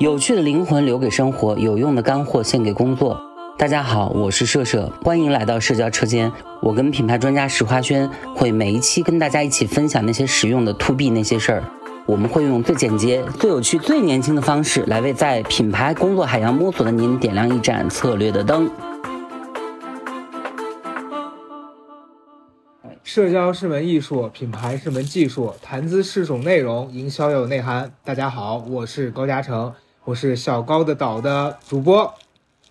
有趣的灵魂留给生活，有用的干货献给工作。大家好，我是社社，欢迎来到社交车间。我跟品牌专家石花轩会每一期跟大家一起分享那些实用的 to B 那些事儿。我们会用最简洁、最有趣、最年轻的方式来为在品牌工作海洋摸索的您点亮一盏策略的灯。社交是门艺术，品牌是门技术，谈资是种内容，营销要有内涵。大家好，我是高嘉诚，我是小高的岛的主播。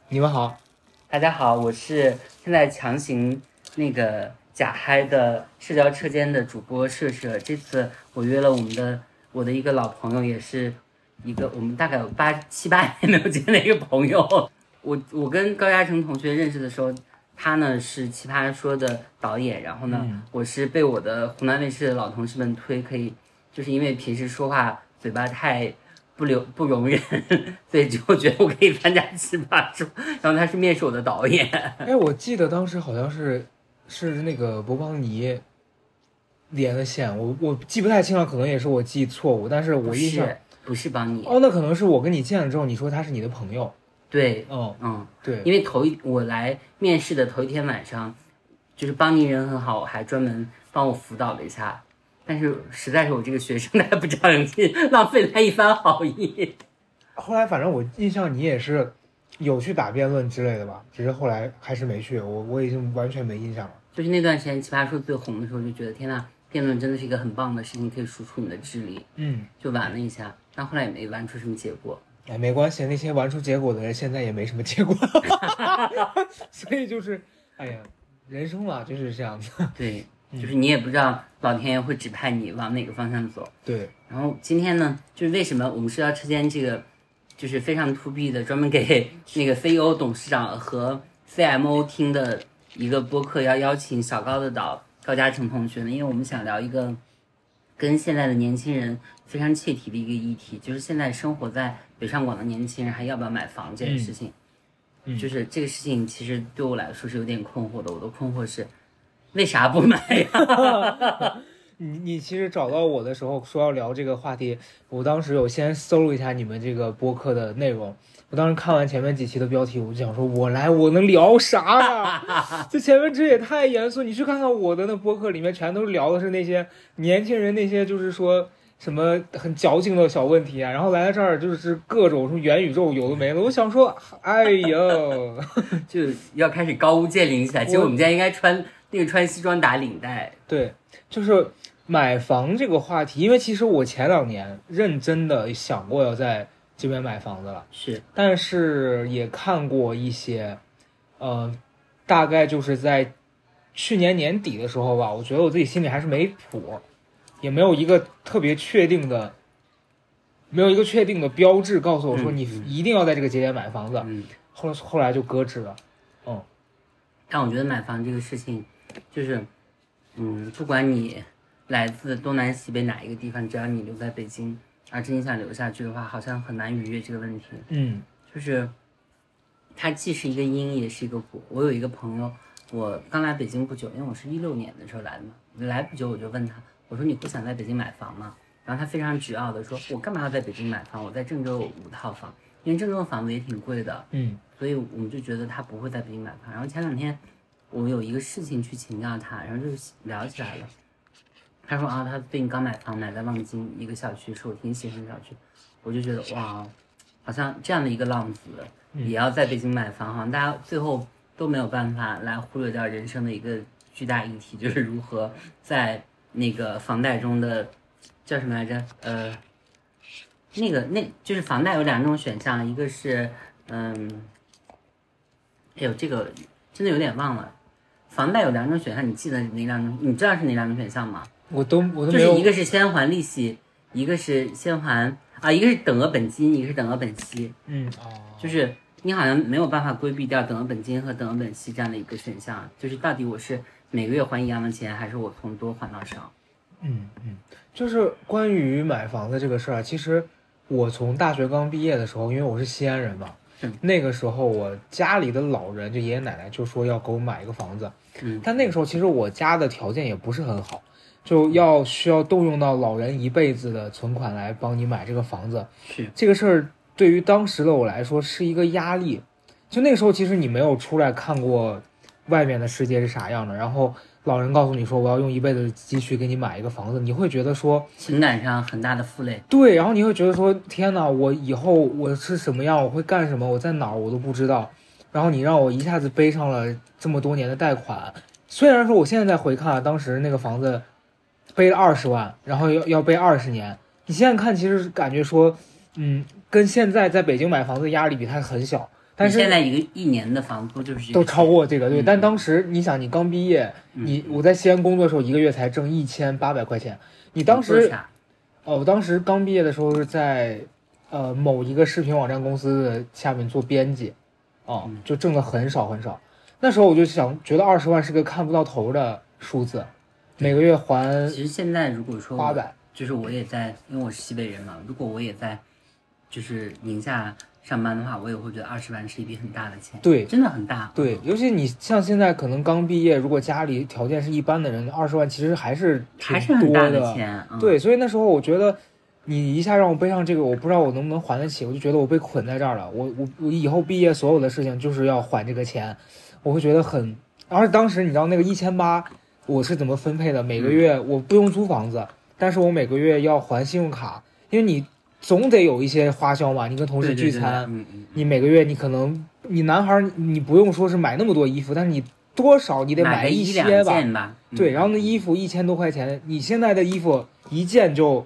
你们好，大家好，我是现在强行那个假嗨的社交车间的主播社社。这次我约了我们的我的一个老朋友，也是一个我们大概有八七八年没有见的一个朋友。我我跟高嘉诚同学认识的时候。他呢是奇葩说的导演，然后呢，我是被我的湖南卫视的老同事们推，可以就是因为平时说话嘴巴太不留不容忍，所以就觉得我可以参加奇葩说。然后他是面试我的导演。哎，我记得当时好像是是那个博邦尼连的线，我我记不太清了，可能也是我记忆错误，但是我印象不是邦尼。哦，那可能是我跟你见了之后，你说他是你的朋友。对，哦嗯，对，因为头一我来面试的头一天晚上，就是邦尼人很好，还专门帮我辅导了一下。但是实在是我这个学生太不长进，浪费他一番好意。后来反正我印象你也是有去打辩论之类的吧，只是后来还是没去，我我已经完全没印象了。就是那段时间奇葩说最红的时候，就觉得天呐，辩论真的是一个很棒的事情，可以输出你的智力。嗯，就玩了一下，但后来也没玩出什么结果。哎，没关系，那些玩出结果的人现在也没什么结果，所以就是，哎呀，人生嘛就是这样子。对，就是你也不知道老天爷会指派你往哪个方向走。对。然后今天呢，就是为什么我们社交车间这个就是非常 to B 的，专门给 那个 CEO、董事长和 CMO 听的一个播客，要邀请小高的导高嘉诚同学呢？因为我们想聊一个跟现在的年轻人非常切题的一个议题，就是现在生活在。北上广的年轻人还要不要买房这件事情，就是这个事情其实对我来说是有点困惑的。我的困惑是，为啥不买呀？你你其实找到我的时候说要聊这个话题，我当时有先搜了一下你们这个播客的内容。我当时看完前面几期的标题，我就想说，我来我能聊啥呀？这前面这也太严肃。你去看看我的那播客里面，全都聊的是那些年轻人，那些就是说。什么很矫情的小问题啊，然后来到这儿就是各种什么元宇宙有的没的，我想说，哎呦，就要开始高屋建瓴起来。其实我们家应该穿那个穿西装打领带。对，就是买房这个话题，因为其实我前两年认真的想过要在这边买房子了，是，但是也看过一些，呃，大概就是在去年年底的时候吧，我觉得我自己心里还是没谱。也没有一个特别确定的，没有一个确定的标志告诉我说你一定要在这个节点买房子。嗯后后来就搁置了。嗯，但我觉得买房这个事情，就是，嗯，不管你来自东南西北哪一个地方，只要你留在北京，而且你想留下去的话，好像很难逾越这个问题。嗯，就是它既是一个因，也是一个果。我有一个朋友，我刚来北京不久，因为我是一六年的时候来的嘛，来不久我就问他。我说你不想在北京买房吗？然后他非常执拗的说，我干嘛要在北京买房？我在郑州有五套房，因为郑州的房子也挺贵的。嗯，所以我们就觉得他不会在北京买房。然后前两天我有一个事情去请教他，然后就聊起来了。他说啊，他最近刚买房，买在望京一个小区，是我挺喜欢的小区。我就觉得哇，好像这样的一个浪子也要在北京买房，好像大家最后都没有办法来忽略掉人生的一个巨大议题，就是如何在。那个房贷中的叫什么来着？呃，那个那就是房贷有两种选项，一个是嗯，哎呦，这个真的有点忘了。房贷有两种选项，你记得哪两种？你知道是哪两种选项吗？我都我都没有。就是一个是先还利息，一个是先还啊，一个是等额本金，一个是等额本息。嗯哦，就是你好像没有办法规避掉等额本金和等额本息这样的一个选项，就是到底我是。每个月还一样的钱，还是我从多还到少？嗯嗯，就是关于买房子这个事儿，其实我从大学刚毕业的时候，因为我是西安人嘛，那个时候我家里的老人就爷爷奶奶就说要给我买一个房子，嗯，但那个时候其实我家的条件也不是很好，就要需要动用到老人一辈子的存款来帮你买这个房子，这个事儿对于当时的我来说是一个压力。就那个时候，其实你没有出来看过外面的世界是啥样的，然后老人告诉你说我要用一辈子的积蓄给你买一个房子，你会觉得说情感上很大的负累。对，然后你会觉得说天哪，我以后我是什么样，我会干什么，我在哪儿我都不知道。然后你让我一下子背上了这么多年的贷款，虽然说我现在在回看当时那个房子背了二十万，然后要要背二十年，你现在看其实感觉说，嗯，跟现在在北京买房子压力比它很小。但是现在一个一年的房租就是都超过这个，对。嗯但当时你想，你刚毕业，你我在西安工作的时候，一个月才挣一千八百块钱。你当时，啥？哦，我当时刚毕业的时候是在，呃，某一个视频网站公司的下面做编辑，哦嗯，就挣的很少很少。那时候我就想，觉得二十万是个看不到头的数字，每个月还其实现在如果说八百，就是我也在，因为我是西北人嘛，如果我也在，就是宁夏上班的话，我也会觉得二十万是一笔很大的钱，对真的很大。对，尤其你像现在可能刚毕业，如果家里条件是一般的人，二十万其实还是挺还是很大多钱。嗯、对，所以那时候我觉得，你一下让我背上这个，我不知道我能不能还得起，我就觉得我被捆在这儿了。我我我以后毕业所有的事情就是要还这个钱，我会觉得很。而当时你知道那个一千八，我是怎么分配的？每个月我不用租房子，但是我每个月要还信用卡，因为你总得有一些花销嘛，你跟同事对对对聚餐，你每个月你可能你男孩儿你不用说是买那么多衣服，但是你多少你得买一些吧。吧。嗯对，然后那衣服一千多块钱，你现在的衣服一件就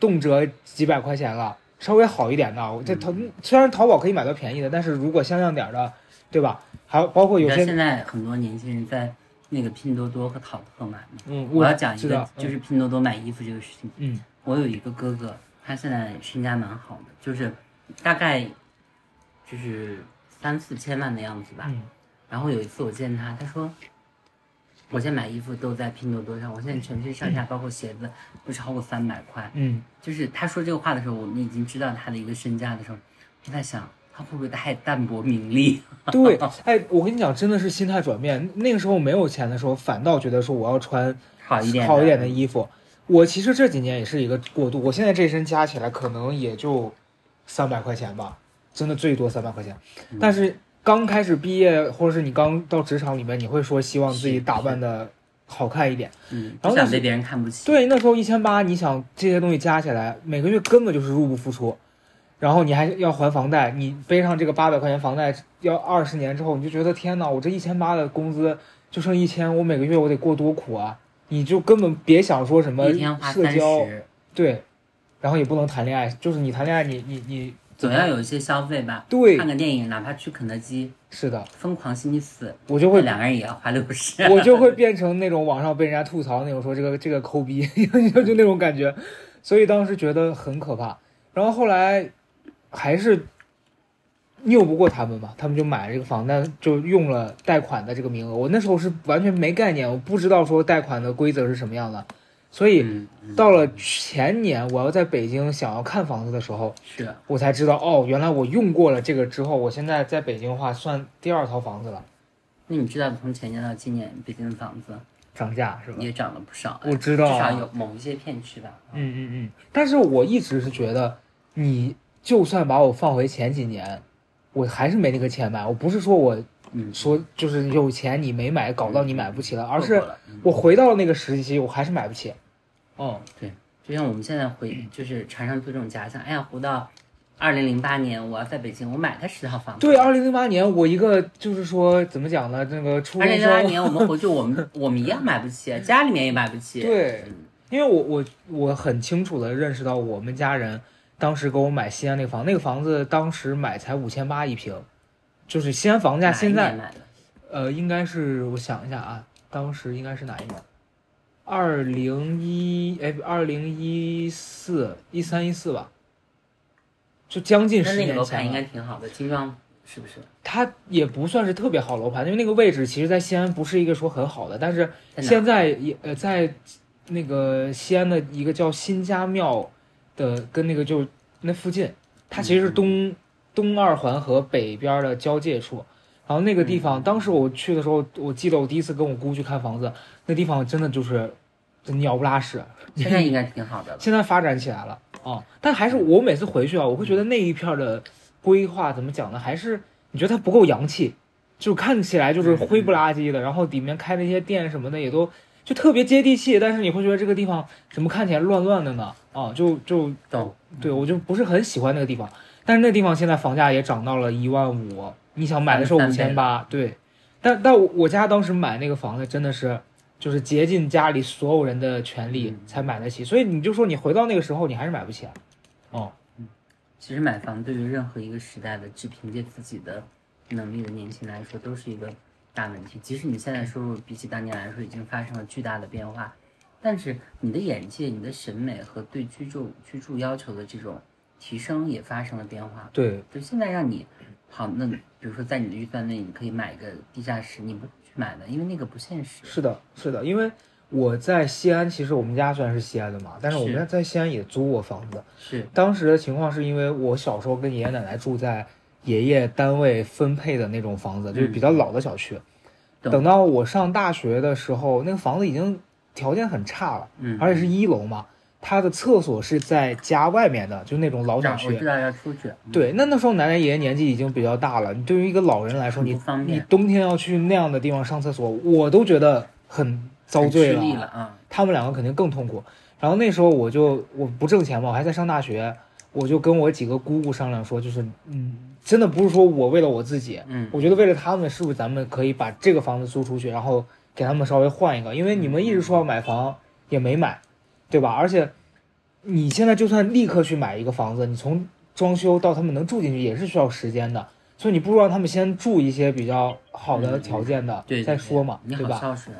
动辄几百块钱了，稍微好一点的，我这淘虽然淘宝可以买到便宜的，但是如果像样点儿的，对吧？还有包括有些，现在很多年轻人在那个拼多多和淘特买吗？嗯，我要讲一个，，就是拼多多买衣服这个事情。嗯我有一个哥哥，他现在身家蛮好的，就是大概就是三四千万的样子吧。嗯然后有一次我见他，他说我现在买衣服都在拼多多上，我现在全身上下包括鞋子不超过三百块。嗯就是他说这个话的时候，我们已经知道他的一个身价的时候，就在想他会不会太淡泊名利？嗯，对，哎，我跟你讲，真的是心态转变。那个时候没有钱的时候，反倒觉得说我要穿好一点，好一点的。衣服。我其实这几年也是一个过渡，我现在这身加起来可能也就三百块钱吧，真的最多三百块钱。嗯但是刚开始毕业，或者是你刚到职场里面，你会说希望自己打扮的好看一点。嗯，然后想被别人看不起。对，那时候一千八，你想这些东西加起来，每个月根本就是入不敷出，然后你还要还房贷，你背上这个八百块钱房贷，要二十年之后，你就觉得天哪，我这一千八的工资就剩一千，我每个月我得过多苦啊！你就根本别想说什么社交，对，然后也不能谈恋爱，就是你谈恋爱你，你你总要有一些消费吧。对看个电影，哪怕去肯德基，是的，疯狂星期四，我就会两个人也要花六十。我就会变成那种网上被人家吐槽那种，说这个这个抠逼，就 就那种感觉，所以当时觉得很可怕。然后后来还是拗不过他们嘛，他们就买了这个房，但就用了贷款的这个名额。我那时候是完全没概念，我不知道说贷款的规则是什么样的，所以到了前年我要在北京想要看房子的时候，是我才知道哦，原来我用过了这个之后，我现在在北京的话算第二套房子了，那你知道从前年到今年，北京的房子涨价是吧？也涨了不少，我知道啊至少有某一些片区吧。嗯嗯嗯，但是我一直是觉得，你就算把我放回前几年，我还是没那个钱买。我不是说我嗯，说就是有钱你没买，搞到你买不起了，而是我回到了那个时期，我还是买不起。哦，对就像我们现在回，就是常常做这种假想，哎呀，回到二零零八年，我要在北京，我买了十套房子。对，二零零八年我一个就是说怎么讲呢？那个初中二零零八，年我们回去，我们 我们一样买不起，家里面也买不起。对，因为我我我很清楚的认识到我们家人当时给我买西安那个房，那个房子当时买才五千八一平，就是西安房价现在？呃，应该是我想一下啊，当时应该是哪一年？二零一哎，二零一四一三一四吧，就将近那十那个楼盘应。该挺好的，精装是不是？它也不算是特别好楼盘，因为那个位置其实，在西安不是一个说很好的，但是现在也呃在那个西安的一个叫新家庙的跟那个就那附近，它其实是嗯东、东二环和北边的交界处。然后那个地方，嗯当时我去的时候，我记得我第一次跟我姑去看房子，那地方真的就是鸟不拉屎。现在应该挺好的了。现在发展起来了，啊。但还是我每次回去啊，我会觉得那一片的规划怎么讲呢？还是你觉得它不够洋气，就看起来就是灰不拉几的，然后里面开那些店什么的也都就特别接地气，但是你会觉得这个地方怎么看起来乱乱的呢？啊，就就懂。对我就不是很喜欢那个地方。但是那地方现在房价也涨到了一万五，你想买的时候五千八，对。但但我家当时买那个房子真的是，就是竭尽家里所有人的全力才买得起，所以你就说你回到那个时候，你还是买不起啊。哦，嗯，其实买房对于任何一个时代的只凭借自己的能力的年轻来说，都是一个大问题。即使你现在收入比起当年来说已经发生了巨大的变化，但是你的眼界、你的审美和对居住居住要求的这种。提升也发生了变化，对，就现在让你好，那比如说在你的预算内，你可以买一个地下室，你不去买的，因为那个不现实。是的，是的，因为我在西安，其实我们家虽然是西安的嘛，但是我们在西安也租过房子。是，当时的情况是因为我小时候跟爷爷奶奶住在爷爷单位分配的那种房子，就是比较老的小区。等到我上大学的时候，那个房子已经条件很差了，嗯，而且是一楼嘛。他的厕所是在家外面的，就那种老小区。我知道要出去。对，那那时候奶奶爷爷年纪已经比较大了，你对于一个老人来说，你你冬天要去那样的地方上厕所，我都觉得很遭罪了啊。他们两个肯定更痛苦。然后那时候我就我不挣钱嘛，我还在上大学，我就跟我几个姑姑商量说，就是嗯，真的不是说我为了我自己，嗯，我觉得为了他们，是不是咱们可以把这个房子租出去，然后给他们稍微换一个？因为你们一直说要买房，也没买。对吧？而且，你现在就算立刻去买一个房子，你从装修到他们能住进去也是需要时间的。所以你不如让他们先住一些比较好的条件的，对再说嘛，对吧？孝顺。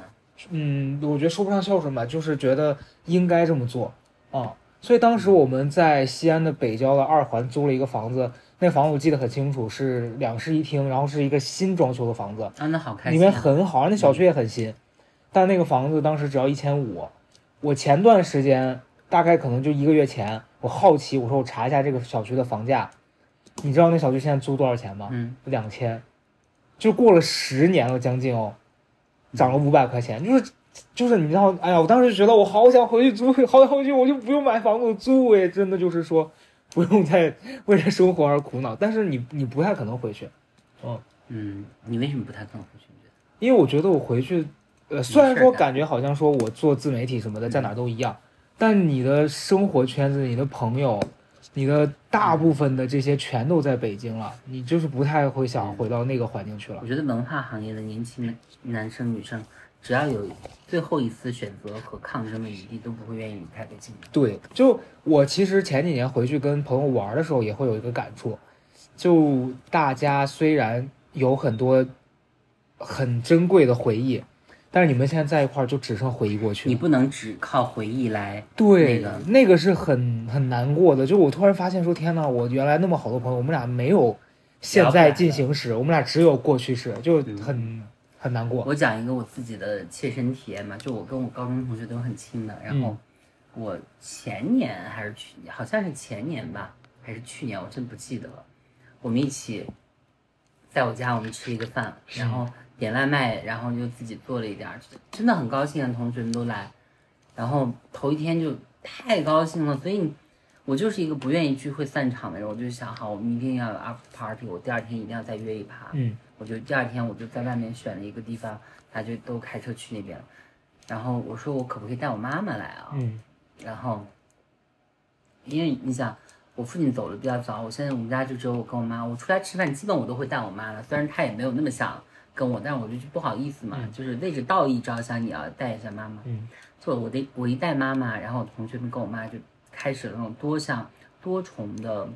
嗯，我觉得说不上孝顺吧，就是觉得应该这么做啊。所以当时我们在西安的北郊的二环租了一个房子，那房子我记得很清楚，是两室一厅，然后是一个新装修的房子。啊，那好开心。里面很好，那小区也很新，但那个房子当时只要一千五。我前段时间大概可能就一个月前，我好奇，我说我查一下这个小区的房价，你知道那小区现在租多少钱吗？嗯，两千，就过了十年了，将近哦，涨了五百块钱，就是就是你知道，哎呀，我当时就觉得我好想回去租，好想回去，我就不用买房子租，哎，真的就是说不用再为了生活而苦恼。但是你你不太可能回去，嗯嗯，你为什么不太可能回去？因为我觉得我回去。呃，虽然说感觉好像说我做自媒体什么的在哪都一样，但你的生活圈子、你的朋友、你的大部分的这些全都在北京了，你就是不太会想回到那个环境去了。我觉得文化行业的年轻男生女生，只要有最后一次选择和抗争的余地，都不会愿意离开北京。对，就我其实前几年回去跟朋友玩的时候，也会有一个感触，就大家虽然有很多很珍贵的回忆。但是你们现在在一块儿，就只剩回忆过去。你不能只靠回忆来。对，那个那个是很很难过的。就我突然发现说，天呐，我原来那么好的朋友，我们俩没有现在进行时，我们俩只有过去式，就很很难过。我讲一个我自己的切身体验嘛，就我跟我高中同学都很亲的，然后我前年还是去，好像是前年吧，还是去年，我真不记得了。我们一起在我家，我们吃一个饭，然后。点外卖，然后就自己做了一点儿，真的很高兴啊！同学们都来，然后头一天就太高兴了，所以，我就是一个不愿意聚会散场的人。我就想，好，我们一定要有 after party，我第二天一定要再约一趴。嗯，我就第二天我就在外面选了一个地方，他就都开车去那边。然后我说，我可不可以带我妈妈来啊？嗯，然后，因为你想，我父亲走的比较早，我现在我们家就只有我跟我妈。我出来吃饭，基本我都会带我妈了，虽然她也没有那么想。跟我，但是我就不好意思嘛，就是为着道义着想，你要带一下妈妈。嗯，就我的我一带妈妈，然后同学们跟我妈就开始了那种多项多重的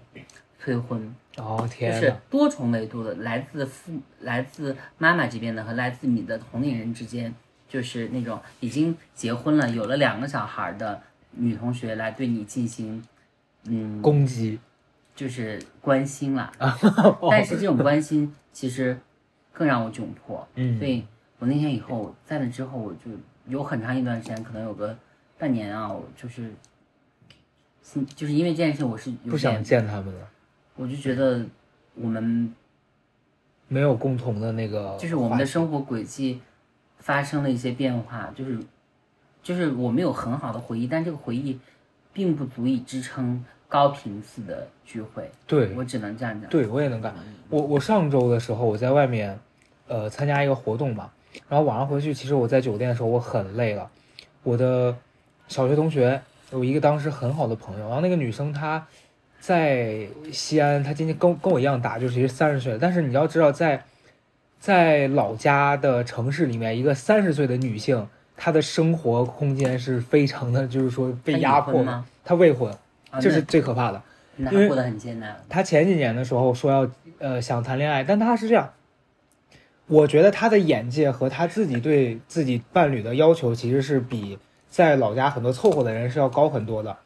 催婚。哦天，就是多重维度的，来自父来自妈妈这边的和来自你的同龄人之间，就是那种已经结婚了、有了两个小孩的女同学来对你进行嗯攻击，就是关心了。但是这种关心 其实。更让我窘迫，嗯，所以我那天以后在那之后，我就有很长一段时间，可能有个半年啊，我就是，就是因为这件事，我是不想见他们了。我就觉得我们没有共同的那个，就是我们的生活轨迹发生了一些变化，就是就是我们有很好的回忆，但这个回忆并不足以支撑高频次的聚会，对我只能这样讲。对，我也能干。我我上周的时候我在外面，呃，参加一个活动嘛，然后晚上回去，其实我在酒店的时候我很累了。我的小学同学有一个当时很好的朋友，然后那个女生她在西安，他今年跟跟我一样大，就是三十岁了。但是你要知道，在在老家的城市里面，一个三十岁的女性，她的生活空间是非常的，就是说被压迫？她未婚，啊这是最可怕的。那因为过得很艰难。她前几年的时候说要呃想谈恋爱，但她是这样，我觉得她的眼界和她自己对自己伴侣的要求其实是比在老家很多凑合的人是要高很多的，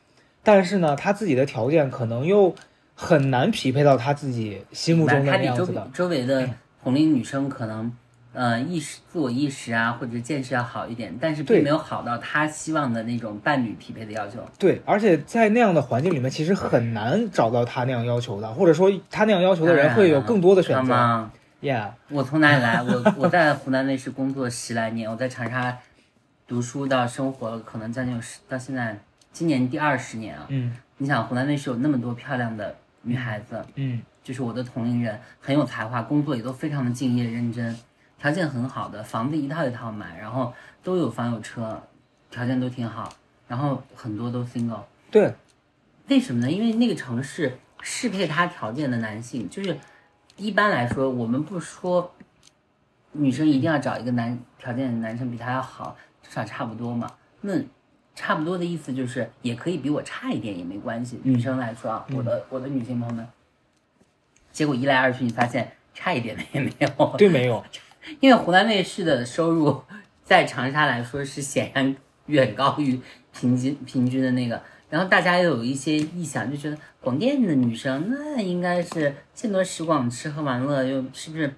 但是呢，他自己的条件可能又很难匹配到他自己心目中的样子的。周围的同龄女生可能，呃，意识、自我意识啊，或者见识要好一点，但是并没有好到他希望的那种伴侣匹配的要求。对，而且在那样的环境里面，其实很难找到他那样要求的，或者说他那样要求的人会有更多的选择。好吗？Yeah，我从哪里来？我 我在湖南卫视工作十来年，我在长沙读书到生活，可能将近有十到现在，今年第二十年啊。嗯你想，湖南卫视有那么多漂亮的女孩子，嗯就是我的同龄人，很有才华，工作也都非常的敬业认真，条件很好的，房子一套一套买，然后都有房有车，条件都挺好，然后很多都 single。对，为什么呢？因为那个城市适配他条件的男性，就是一般来说，我们不说女生一定要找一个男条件的男生比她要好，至少差不多嘛。那差不多的意思就是，也可以比我差一点也没关系。女生来说啊，我的我的女性朋友们，结果一来二去，你发现差一点的也没有。对，没有，因为湖南卫视的收入在长沙来说是显然远高于平均平均的那个，然后大家又有一些臆想，就觉得广电的女生那应该是见多识广，吃喝玩乐又是不是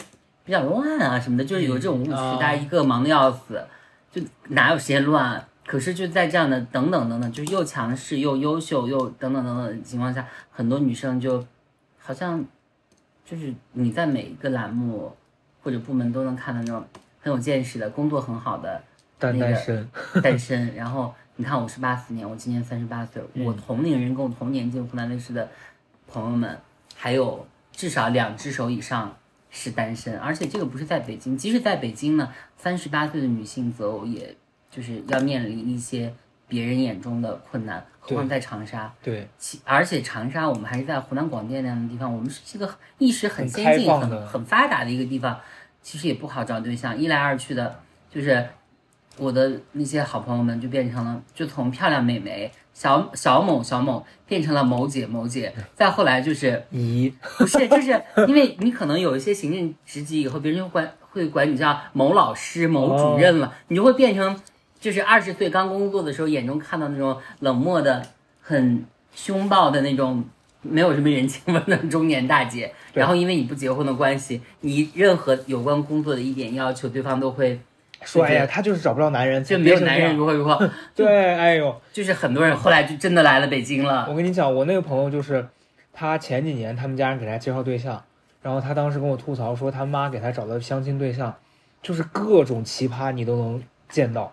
比较乱啊什么的，就是有这种误区，啊大家一个忙得要死，就哪有时间乱？可是就在这样的等等等等，就是又强势又优秀又等等等等的情况下，很多女生就好像就是你在每一个栏目或者部门都能看到那种很有见识的、工作很好的单身。单身。然后你看，我是八四年，我今年三十八岁，我同龄人跟我同年进湖南卫视的朋友们，还有至少两只手以上是单身，而且这个不是在北京，即使在北京呢，三十八岁的女性择偶也就是要面临一些别人眼中的困难，何况在长沙。对，其而且长沙，我们还是在湖南广电那样的地方，我们是一个意识很很先进、开放的很很发达的一个地方，其实也不好找对象。一来二去的，就是我的那些好朋友们就变成了，就从漂亮美眉小小某小某变成了某姐某姐，再后来就是 姨，不是，就是因为你可能有一些行政职级以后，别人就管会管你叫某老师、某主任了，你就会变成就是二十岁刚工作的时候眼中看到那种冷漠的、很凶暴的那种。没有什么人情味的中年大姐，然后因为你不结婚的关系，你任何有关工作的一点要求，对方都会说哎呀，他就是找不着男人，就没有男人如何如何，对，哎呦，就是很多人后来就真的来了北京了。我跟你讲，我那个朋友就是，他前几年他们家人给他介绍对象，然后他当时跟我吐槽说，他妈给他找的相亲对象，就是各种奇葩你都能见到，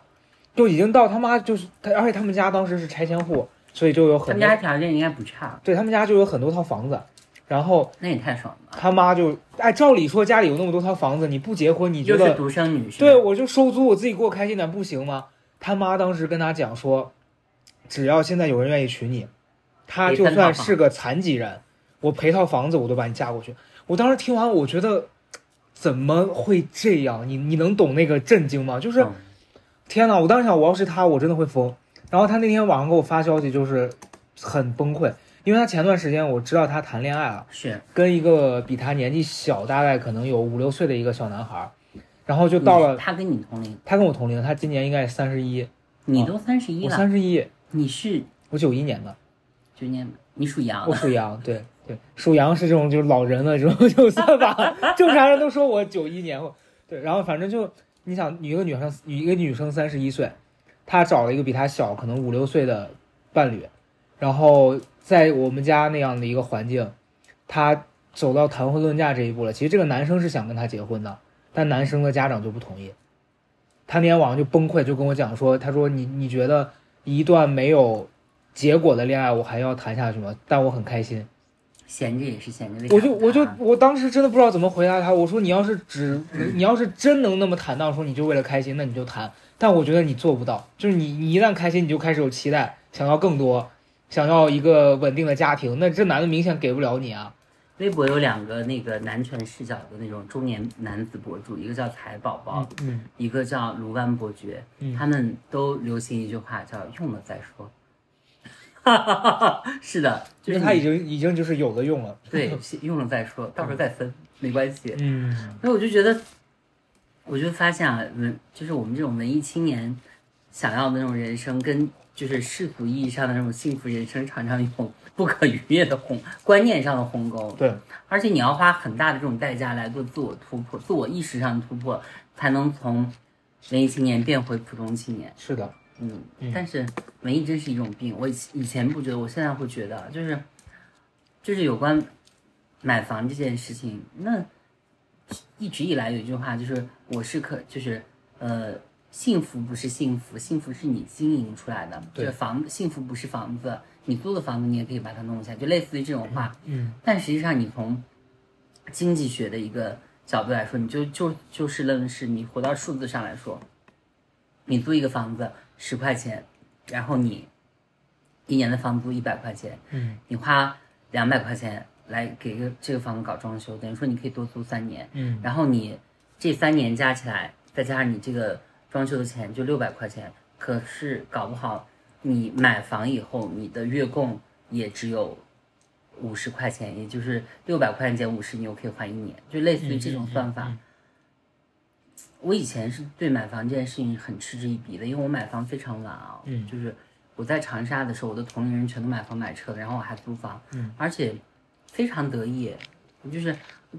就已经到他妈就是他，而且他们家当时是拆迁户，所以就有很他们家条件应该不差，对他们家就有很多套房子，然后那也太爽了。他妈就哎，照理说家里有那么多套房子，你不结婚，你觉得是独生女？对，我就收租，我自己过开心点不行吗？他妈当时跟他讲说，只要现在有人愿意娶你，他就算是个残疾人，我赔套房子我都把你嫁过去。我当时听完，我觉得怎么会这样？你你能懂那个震惊吗？就是嗯天呐，我当时想，我要是他，我真的会疯。然后他那天晚上给我发消息，就是很崩溃，因为他前段时间我知道他谈恋爱了。是。跟一个比他年纪小，大概可能有五六岁的一个小男孩儿，然后就到了，他跟你同龄，他跟我同龄，他今年应该三十一，你都三十一我了，三十一，你是？我九一年的，九年，你属羊。我，属羊，对对，属羊是这种就是老人的这种就算法，正常人都说我九一年，对，然后反正就你想，一个女生，一个女生三十一岁，她找了一个比她小可能五六岁的伴侣，然后在我们家那样的一个环境，她走到谈婚论嫁这一步了。其实这个男生是想跟她结婚的，但男生的家长就不同意。他那天晚上就崩溃，就跟我讲说，他说你你觉得一段没有结果的恋爱，我还要谈下去吗？但我很开心。闲着也是闲着，我就我就我当时真的不知道怎么回答他。我说你要是只 你要是真能那么坦荡说你就为了开心，那你就谈。但我觉得你做不到，就是你你一旦开心，你就开始有期待，想要更多，想要一个稳定的家庭。那这男的明显给不了你啊。微博有两个那个男权视角的那种中年男子博主，一个叫财宝宝，嗯一个叫卢湾伯爵，嗯他们都流行一句话叫“用了再说”。是的，就是你因为他已经已经就是有的用了。对用了再说，到时候再分没关系。嗯所以我就觉得，我就发现啊，文就是我们这种文艺青年想要的那种人生，跟就是世俗意义上的那种幸福人生，常常有不可逾越的鸿观念上的鸿沟。对，而且你要花很大的这种代价来做自我突破、自我意识上的突破，才能从文艺青年变回普通青年。是的，嗯嗯，但是文艺真是一种病。我以以前不觉得，我现在会觉得，就是就是有关买房这件事情，那一直以来有一句话，就是我是可，就是呃，幸福不是幸福，幸福是你经营出来的。对这房幸福不是房子，你租的房子你也可以把它弄下，就类似于这种话。嗯但实际上，你从经济学的一个角度来说，你就就就事论事，你回到数字上来说，你租一个房子十块钱，然后你一年的房租一百块钱，嗯你花两百块钱来给个这个房子搞装修，等于说你可以多租三年，嗯然后你这三年加起来，再加上你这个装修的钱，就六百块钱。可是搞不好你买房以后，你的月供也只有五十块钱，也就是六百块钱减五十，你又可以还一年，就类似于这种算法。嗯嗯嗯我以前是对买房这件事情很嗤之以鼻的，因为我买房非常晚啊，嗯就是我在长沙的时候，我的同龄人全都买房买车的，然后我还租房，嗯而且非常得意。就是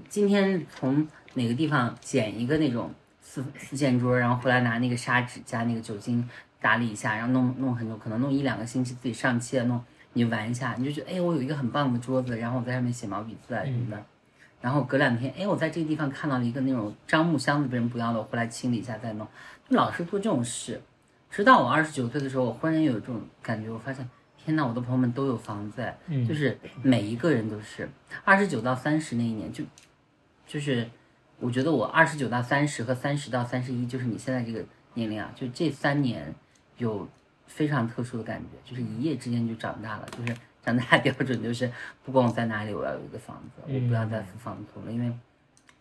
今天从哪个地方捡一个那种四四件桌，然后回来拿那个砂纸加那个酒精打理一下，然后弄弄很久，可能弄一两个星期，自己上漆啊弄，你玩一下，你就觉得哎，我有一个很棒的桌子，然后我在上面写毛笔字啊什么的。然后隔两天，哎，我在这个地方看到了一个那种樟木箱子被人不要了，我回来清理一下再弄，就老是做这种事。直到我二十九岁的时候，我忽然有这种感觉，我发现，天呐，我的朋友们都有房子，哎嗯就是每一个人都是二十九到三十那一年，就就是我觉得我二十九到三十和三十到三十一，就是你现在这个年龄啊，就这三年有非常特殊的感觉，就是一夜之间就长大了，就是长大的标准就是不管我在哪里，我要有一个房子，我不要再付房租了，因为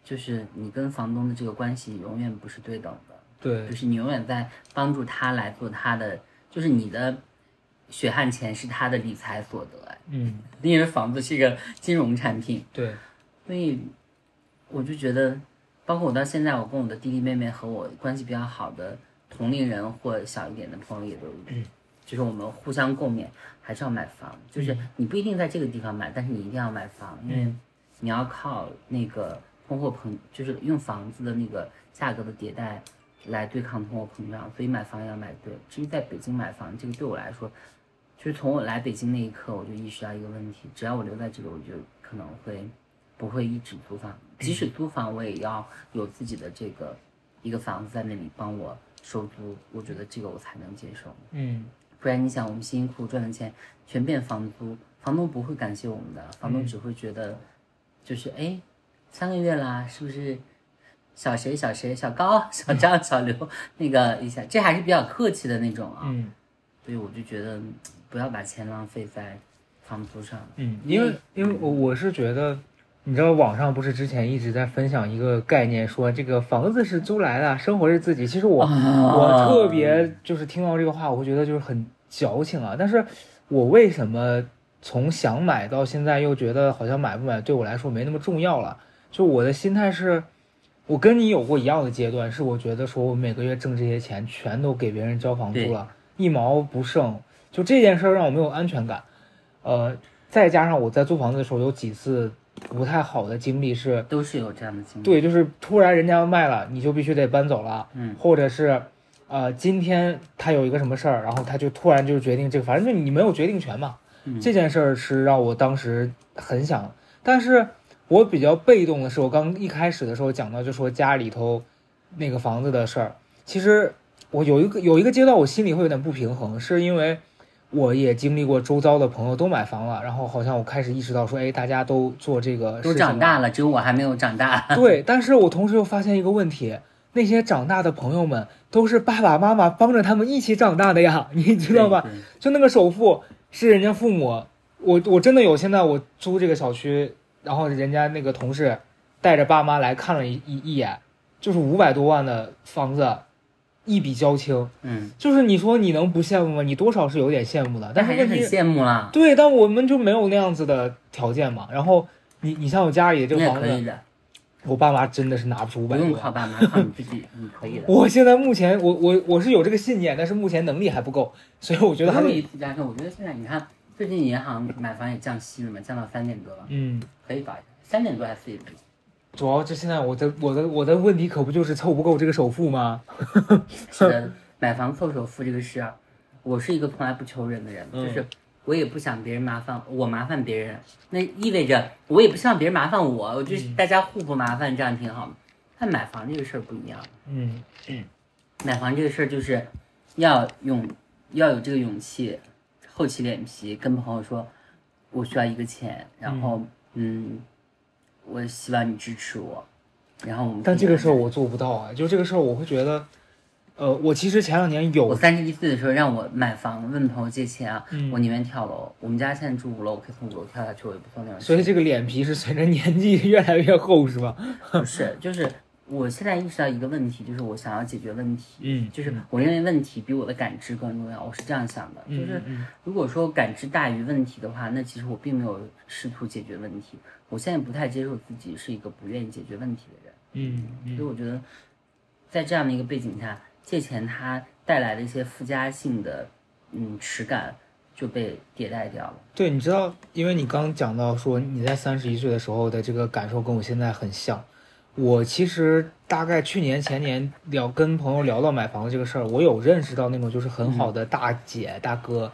就是你跟房东的这个关系永远不是对等的。对。就是你永远在帮助他来做他的，就是你的血汗钱是他的理财所得，哎。嗯。因为房子是一个金融产品，对。所以我就觉得，包括我到现在，我跟我的弟弟妹妹和我关系比较好的同龄人或小一点的朋友也都，就是我们互相共勉，还是要买房，就是你不一定在这个地方买，但是你一定要买房，因为你要靠那个通货膨，就是用房子的那个价格的迭代来对抗通货膨胀，所以买房要买对。至于在北京买房，这个对我来说，就是从我来北京那一刻，我就意识到一个问题：只要我留在这里，我就可能会不会一直租房，即使租房，我也要有自己的这个一个房子在那里帮我收租，我觉得这个我才能接受。嗯不然你想，我们辛辛苦苦赚的钱全变房租，房东不会感谢我们的，房东只会觉得，就是哎，三个月啦，是不是？小谁小谁小高小张小刘那个一下，这还是比较客气的那种啊，嗯所以我就觉得嗯不要把钱浪费在房租上。嗯，因为因为我我是觉得，你知道网上不是之前一直在分享一个概念，说这个房子是租来的，生活是自己。其实我、我特别就是听到这个话，我会觉得就是很矫情啊。但是我为什么从想买到现在又觉得好像买不买对我来说没那么重要了？就我的心态是，我跟你有过一样的阶段，是我觉得说我每个月挣这些钱全都给别人交房租了，一毛不剩。就这件事儿让我没有安全感，呃，再加上我在租房子的时候有几次不太好的经历是，都是有这样的经历。对，就是突然人家要卖了，你就必须得搬走了，嗯，或者是，呃，今天他有一个什么事儿，然后他就突然就决定这个，反正就你没有决定权嘛。嗯。这件事儿是让我当时很想，但是我比较被动的是，我刚一开始的时候讲到就说家里头那个房子的事儿，其实我有一个有一个阶段我心里会有点不平衡，是因为我也经历过周遭的朋友都买房了，然后好像我开始意识到说，哎，大家都做这个都长大了，只有我还没有长大。对，但是我同时又发现一个问题，那些长大的朋友们都是爸爸妈妈帮着他们一起长大的呀，你知道吧？就那个首付是人家父母，我我真的有，现在我租这个小区，然后人家那个同事带着爸妈来看了一一一眼，就是五百多万的房子，一笔交清，嗯，就是你说你能不羡慕吗？你多少是有点羡慕的，但是问题羡慕啦。对，但我们就没有那样子的条件嘛。然后你你像我家里这你个房子，我爸妈真的是拿不出五百多万。用靠爸妈，靠你自己，你可以的。我现在目前我我我是有这个信念，但是目前能力还不够，所以我觉得还不用一次加深。我觉得现在你看，最近银行买房也降息了嘛，降到三点多了，嗯。可以搞一下，三点多还是四点多？主要就现在我的我的我的问题可不就是凑不够这个首付吗？是的，买房凑首付这个事啊，我是一个从来不求人的人，嗯。就是我也不想别人麻烦我麻烦别人，那意味着我也不希望别人麻烦我，我就是大家互不麻烦，这样挺好的。但买房这个事儿不一样，嗯。买房这个事儿就是要勇要有这个勇气，厚起脸皮跟朋友说，我需要一个钱，然后嗯我希望你支持我，然后我们但这个事儿我做不到啊，就这个事儿我会觉得，呃，我其实前两年有我有，三十一岁的时候让我买房，问朋友借钱啊，嗯我宁愿跳楼。我们家现在住五楼，我可以从五楼跳下去，我也不做那种。所以这个脸皮是随着年纪越来越厚，是吧？不是，就是我现在意识到一个问题，就是我想要解决问题，嗯，就是我认为问题比我的感知更重要。我是这样想的，就是嗯如果说感知大于问题的话，那其实我并没有试图解决问题。我现在不太接受自己是一个不愿意解决问题的人。嗯嗯所以我觉得，在这样的一个背景下，借钱它带来的一些附加性的嗯耻感就被迭代掉了。对，你知道，因为你刚讲到说你在三十一岁的时候的这个感受跟我现在很像。我其实大概去年前年聊跟朋友聊到买房子这个事儿，我有认识到那种就是很好的大姐、大哥，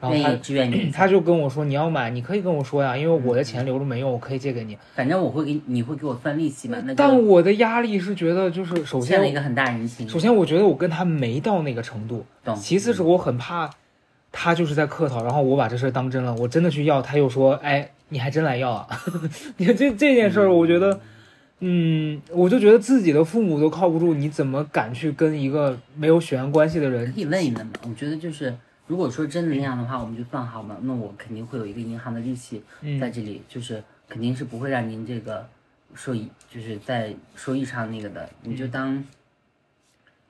然后他 他就跟我说你要买，你可以跟我说呀，因为我的钱留着没用，我可以借给你。反正我会给你会给我算利息嘛，那但我的压力是觉得就是首先，了一个很大人情。首先我觉得我跟他没到那个程度，懂，其次是我很怕他就是在客套，然后我把这事儿当真了，我真的去要，他又说，哎，你还真来要啊？你看 这这件事儿，我觉得，嗯，我就觉得自己的父母都靠不住，你怎么敢去跟一个没有血缘关系的人？可以问一问嘛。我觉得就是，如果说真的那样的话，我们就算好嘛。那我肯定会有一个银行的利息在嗯这里，就是肯定是不会让您这个收益，就是在收益上那个的，你就当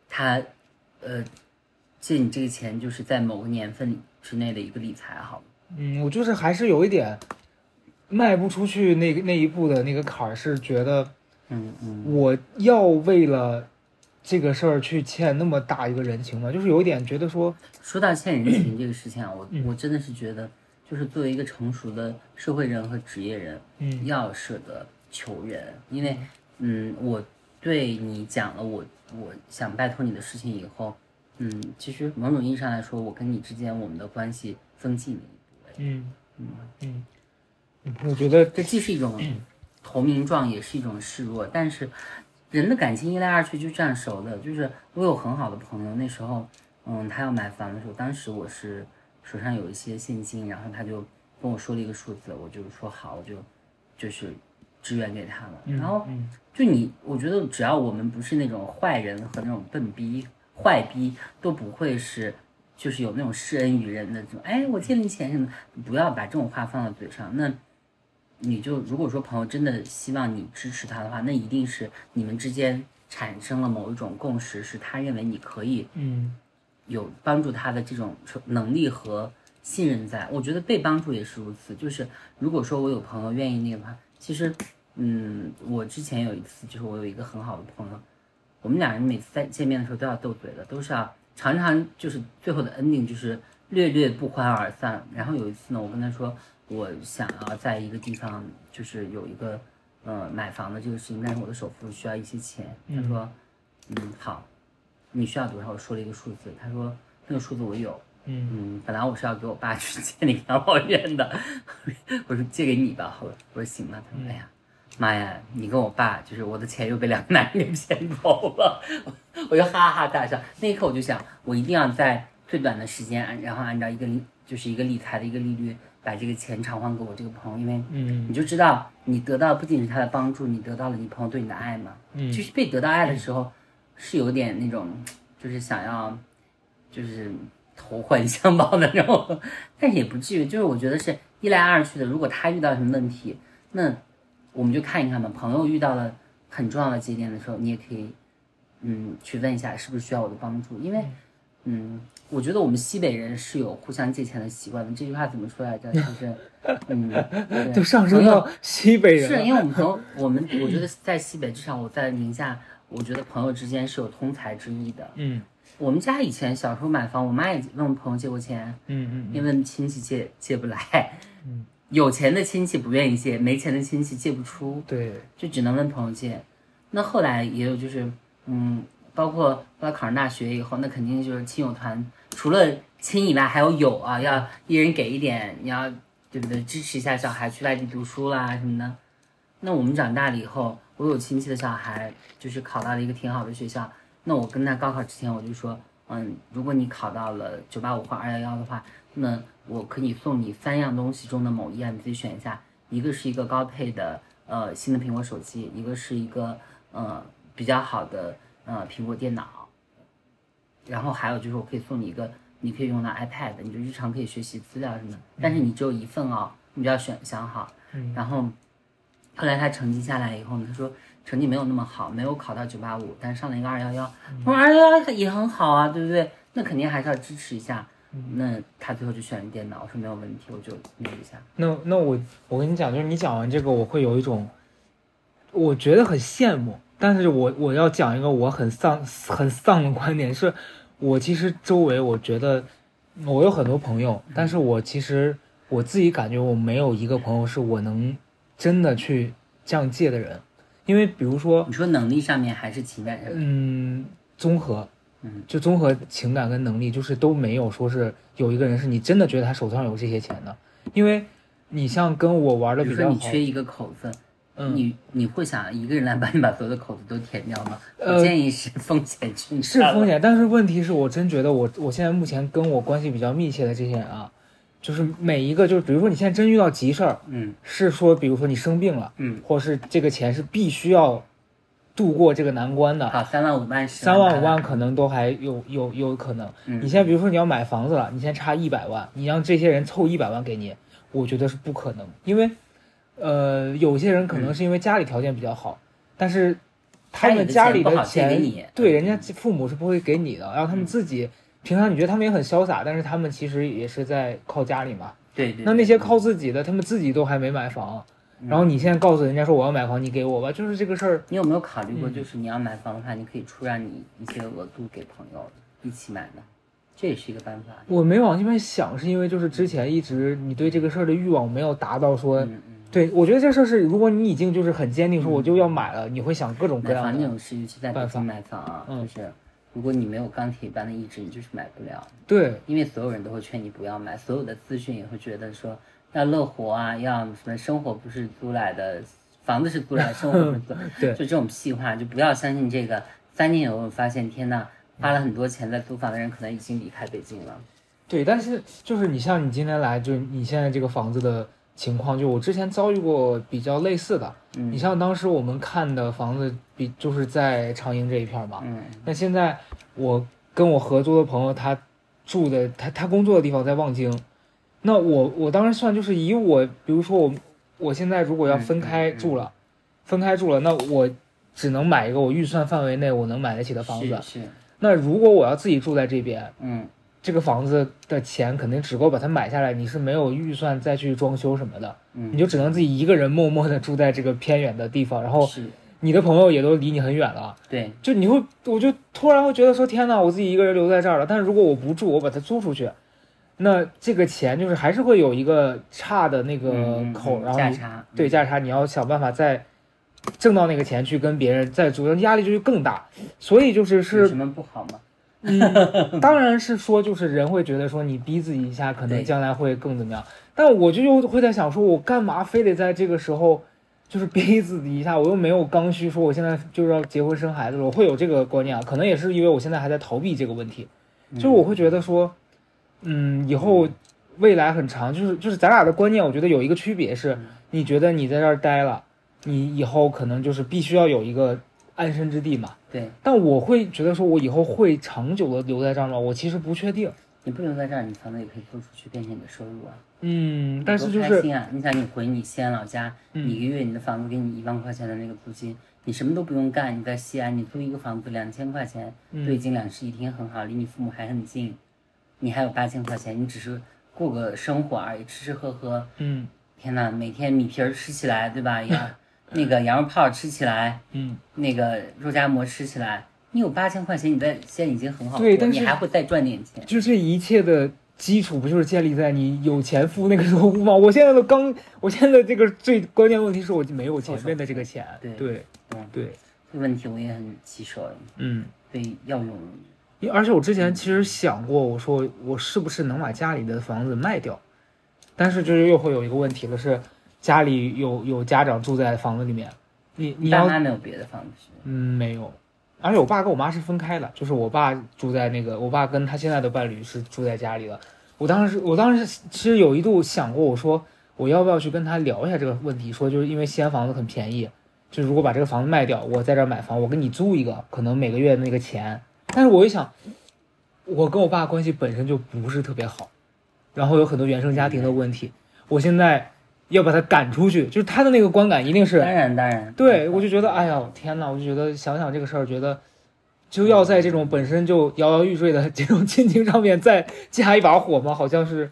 他呃借你这个钱，就是在某个年份之内的一个理财好了。嗯，我就是还是有一点迈不出去那个那一步的那个坎儿，是觉得嗯嗯，我要为了这个事儿去欠那么大一个人情吗？就是有一点觉得说，说到欠人情这个事情啊，我嗯。我真的是觉得，就是作为一个成熟的社会人和职业人，嗯。要舍得求人，因为嗯，我对你讲了我我想拜托你的事情以后，嗯，其实某种意义上来说，我跟你之间我们的关系增进了一步。嗯嗯。嗯，嗯我觉得这既是一种 投名状，也是一种示弱。但是人的感情一来二去就这样熟的。就是我有很好的朋友，那时候，嗯，他要买房的时候，当时我是手上有一些现金，然后他就跟我说了一个数字，我就说好，我就就是支援给他了。然后嗯就你，我觉得只要我们不是那种坏人和那种笨逼、坏逼，都不会是。就是有那种施恩于人的这种，哎，我借你钱什么，不要把这种话放到嘴上。那你就如果说朋友真的希望你支持他的话，那一定是你们之间产生了某一种共识，是他认为你可以嗯有帮助他的这种能力和信任在。我觉得被帮助也是如此。就是如果说我有朋友愿意那个的话，其实，嗯，我之前有一次，就是我有一个很好的朋友，我们俩人每次在见面的时候都要斗嘴的，都是要常常就是最后的 ending 就是略略不欢而散。然后有一次呢，我跟他说，我想要在一个地方就是有一个呃买房的这个事情，但是我的首付需要一些钱。他说，嗯，好，你需要多少？我说了一个数字，他说那个数字我有。嗯嗯，本来我是要给我爸去建立养老院的，我说借给你吧，后来我说行吧，他说哎呀，妈呀，你跟我爸就是我的钱又被两个男人给 骗走了，我就哈哈大笑。那一刻我就想，我一定要在最短的时间，然后按照一个理就是一个理财的一个利率，把这个钱偿还给我这个朋友，因为嗯你就知道你得到不仅是他的帮助，你得到了你朋友对你的爱嘛。嗯其实被得到爱的时候，是有点那种，就是想要，就是投怀相抱的那种，但是也不至于，就是我觉得是一来二去的。如果他遇到什么问题，那我们就看一看嘛。朋友遇到了很重要的节点的时候，你也可以，嗯，去问一下是不是需要我的帮助，因为，嗯，我觉得我们西北人是有互相借钱的习惯的。这句话怎么说来着？就是，嗯，对就上升到西北人。是因为我们朋友，我们我觉得在西北，至少我在宁夏，我觉得朋友之间是有通财之意的。嗯我们家以前小时候买房，我妈也问我朋友借过钱，嗯嗯因为亲戚借借不来，嗯有钱的亲戚不愿意借，没钱的亲戚借不出，对，就只能问朋友借。那后来也有就是，嗯，包括后来考上大学以后，那肯定就是亲友团，除了亲以外还有友啊，要一人给一点，你要对不对？支持一下小孩去外地读书啦什么的。那我们长大了以后，我有亲戚的小孩就是考到了一个挺好的学校，那我跟他高考之前我就说，嗯，如果你考到了九八五或二幺幺的话，那我可以送你三样东西中的某一样，你自己选一下。一个是一个高配的呃新的苹果手机，一个是一个呃比较好的呃苹果电脑，然后还有就是我可以送你一个你可以用到 iPad，你就日常可以学习资料什么的，但是你只有一份哦，你就要选想好。然后后来他成绩下来以后呢，他说成绩没有那么好，没有考到九八五，但上了一个二幺幺。我说二幺幺也很好啊，对不对？那肯定还是要支持一下。那他最后就选了电脑，我说没有问题，我就那一下。那那我我跟你讲，就是你讲完这个，我会有一种，我觉得很羡慕，但是我我要讲一个我很丧 很丧的观点，是我其实周围我觉得我有很多朋友，但是我其实我自己感觉我没有一个朋友是我能真的去这样借的人，因为比如说你说能力上面还是情感上面？嗯，综合，嗯，就综合情感跟能力，就是都没有说是有一个人是你真的觉得他手上有这些钱的，因为你像跟我玩的比如说比较好，你缺一个口子，嗯，你你会想一个人来帮你把所有的口子都填掉吗？呃我建议是风险去是风险，但是问题是我真觉得我我现在目前跟我关系比较密切的这些人啊，就是每一个就是比如说你现在真遇到急事儿，嗯。是说比如说你生病了，嗯，或是这个钱是必须要度过这个难关的，好，三万五万十三万五万可能都还有有有可能。嗯。你现在比如说你要买房子了，你现在差一百万，你让这些人凑一百万给你，我觉得是不可能，因为呃有些人可能是因为家里条件比较好，但是他们家里的钱对嗯。人家父母是不会给你的，然后他们自己平常你觉得他们也很潇洒，但是他们其实也是在靠家里嘛。对对，那那些靠嗯自己的，他们自己都还没买房，然后你现在告诉人家说我要买房，你给我吧，就是这个事儿。你有没有考虑过，嗯。就是你要买房的话，你可以出让你一些额度给朋友一起买的，这也是一个办法。我没往那边想，是因为就是之前一直你对这个事儿的欲望没有达到说，对我觉得这事儿是，如果你已经就是很坚定说我就要买了，你会想各种各样的。房这种事，尤其在北京买房啊，嗯就是如果你没有钢铁般的意志，你就是买不了。对，因为所有人都会劝你不要买，所有的资讯也会觉得说要乐活啊，要什么生活不是租来的，房子是租来的，生活不是租来的，对就这种屁话，就不要相信这个。三年以后发现，天呐，花了很多钱在租房的人可能已经离开北京了。对，但是就是你像你今天来，就是你现在这个房子的情况，就我之前遭遇过比较类似的。嗯。你像当时我们看的房子比就是在长营这一片儿嘛，嗯。那现在我跟我合租的朋友，他住的他他工作的地方在望京，那我我当时算就是以我，比如说我我现在如果要分开住了，分开住了，那我只能买一个我预算范围内我能买得起的房子。是是，那如果我要自己住在这边，嗯这个房子的钱肯定只够把它买下来，你是没有预算再去装修什么的，嗯，你就只能自己一个人默默的住在这个偏远的地方，然后，你的朋友也都离你很远了。对，就你会，我就突然会觉得说，天呐，我自己一个人留在这儿了。但是如果我不住，我把它租出去，那这个钱就是还是会有一个差的那个口，嗯然后价差，对价差，你要想办法再挣到那个钱去跟别人再租，压力就会更大。所以就是有是什么不好吗？嗯，当然是说，就是人会觉得说你逼自己一下，可能将来会更怎么样。但我就又会在想，说我干嘛非得在这个时候，就是逼自己一下？我又没有刚需，说我现在就是要结婚生孩子了，我会有这个观念啊。可能也是因为我现在还在逃避这个问题，就是我会觉得说，嗯，以后未来很长，就是就是咱俩的观念，我觉得有一个区别是，你觉得你在这儿待了，你以后可能就是必须要有一个安身之地嘛。对但我会觉得说，我以后会长久的留在这儿吗？我其实不确定。你不留在这儿，你房子也可以租出去，变成你的收入啊。嗯，但是就是心啊！你想，你回你西安老家，嗯你一个月你的房子给你一万块钱的那个租金，你什么都不用干，你在西安你租一个房子两千块钱，都已经两室一厅很好，离你父母还很近，你还有八千块钱，你只是过个生活而已，吃吃喝喝。嗯天呐，每天米皮儿吃起来，对吧？羊那个羊肉泡吃起来，嗯，那个肉夹馍吃起来，你有八千块钱，你在现在已经很好过，对但是你还会再赚点钱。就这一切的基础不就是建立在你有钱付那个首付吗？我现在都刚，我现在这个最关键问题是我就没有前面的这个钱。对对嗯对，这个问题我也很棘手，嗯。对，要用。因而且我之前其实想过，我说我是不是能把家里的房子卖掉，但是就是又会有一个问题了，是家里有有家长住在房子里面，你你要爸妈没有别的房子是？嗯没有，而且我爸跟我妈是分开的，就是我爸住在那个，我爸跟他现在的伴侣是住在家里的。我当时我当时其实有一度想过，我说我要不要去跟他聊一下这个问题，说就是因为西安房子很便宜，就如果把这个房子卖掉，我在这儿买房，我跟你租一个，可能每个月那个钱。但是我一想，我跟我爸关系本身就不是特别好，然后有很多原生家庭的问题，我现在要把他赶出去，就是他的那个观感一定是当然当然。对，我就觉得，哎呀，天呐，我就觉得想想这个事儿，觉得就要在这种本身就摇摇欲坠的 这种亲情上面再加一把火吗？好像是，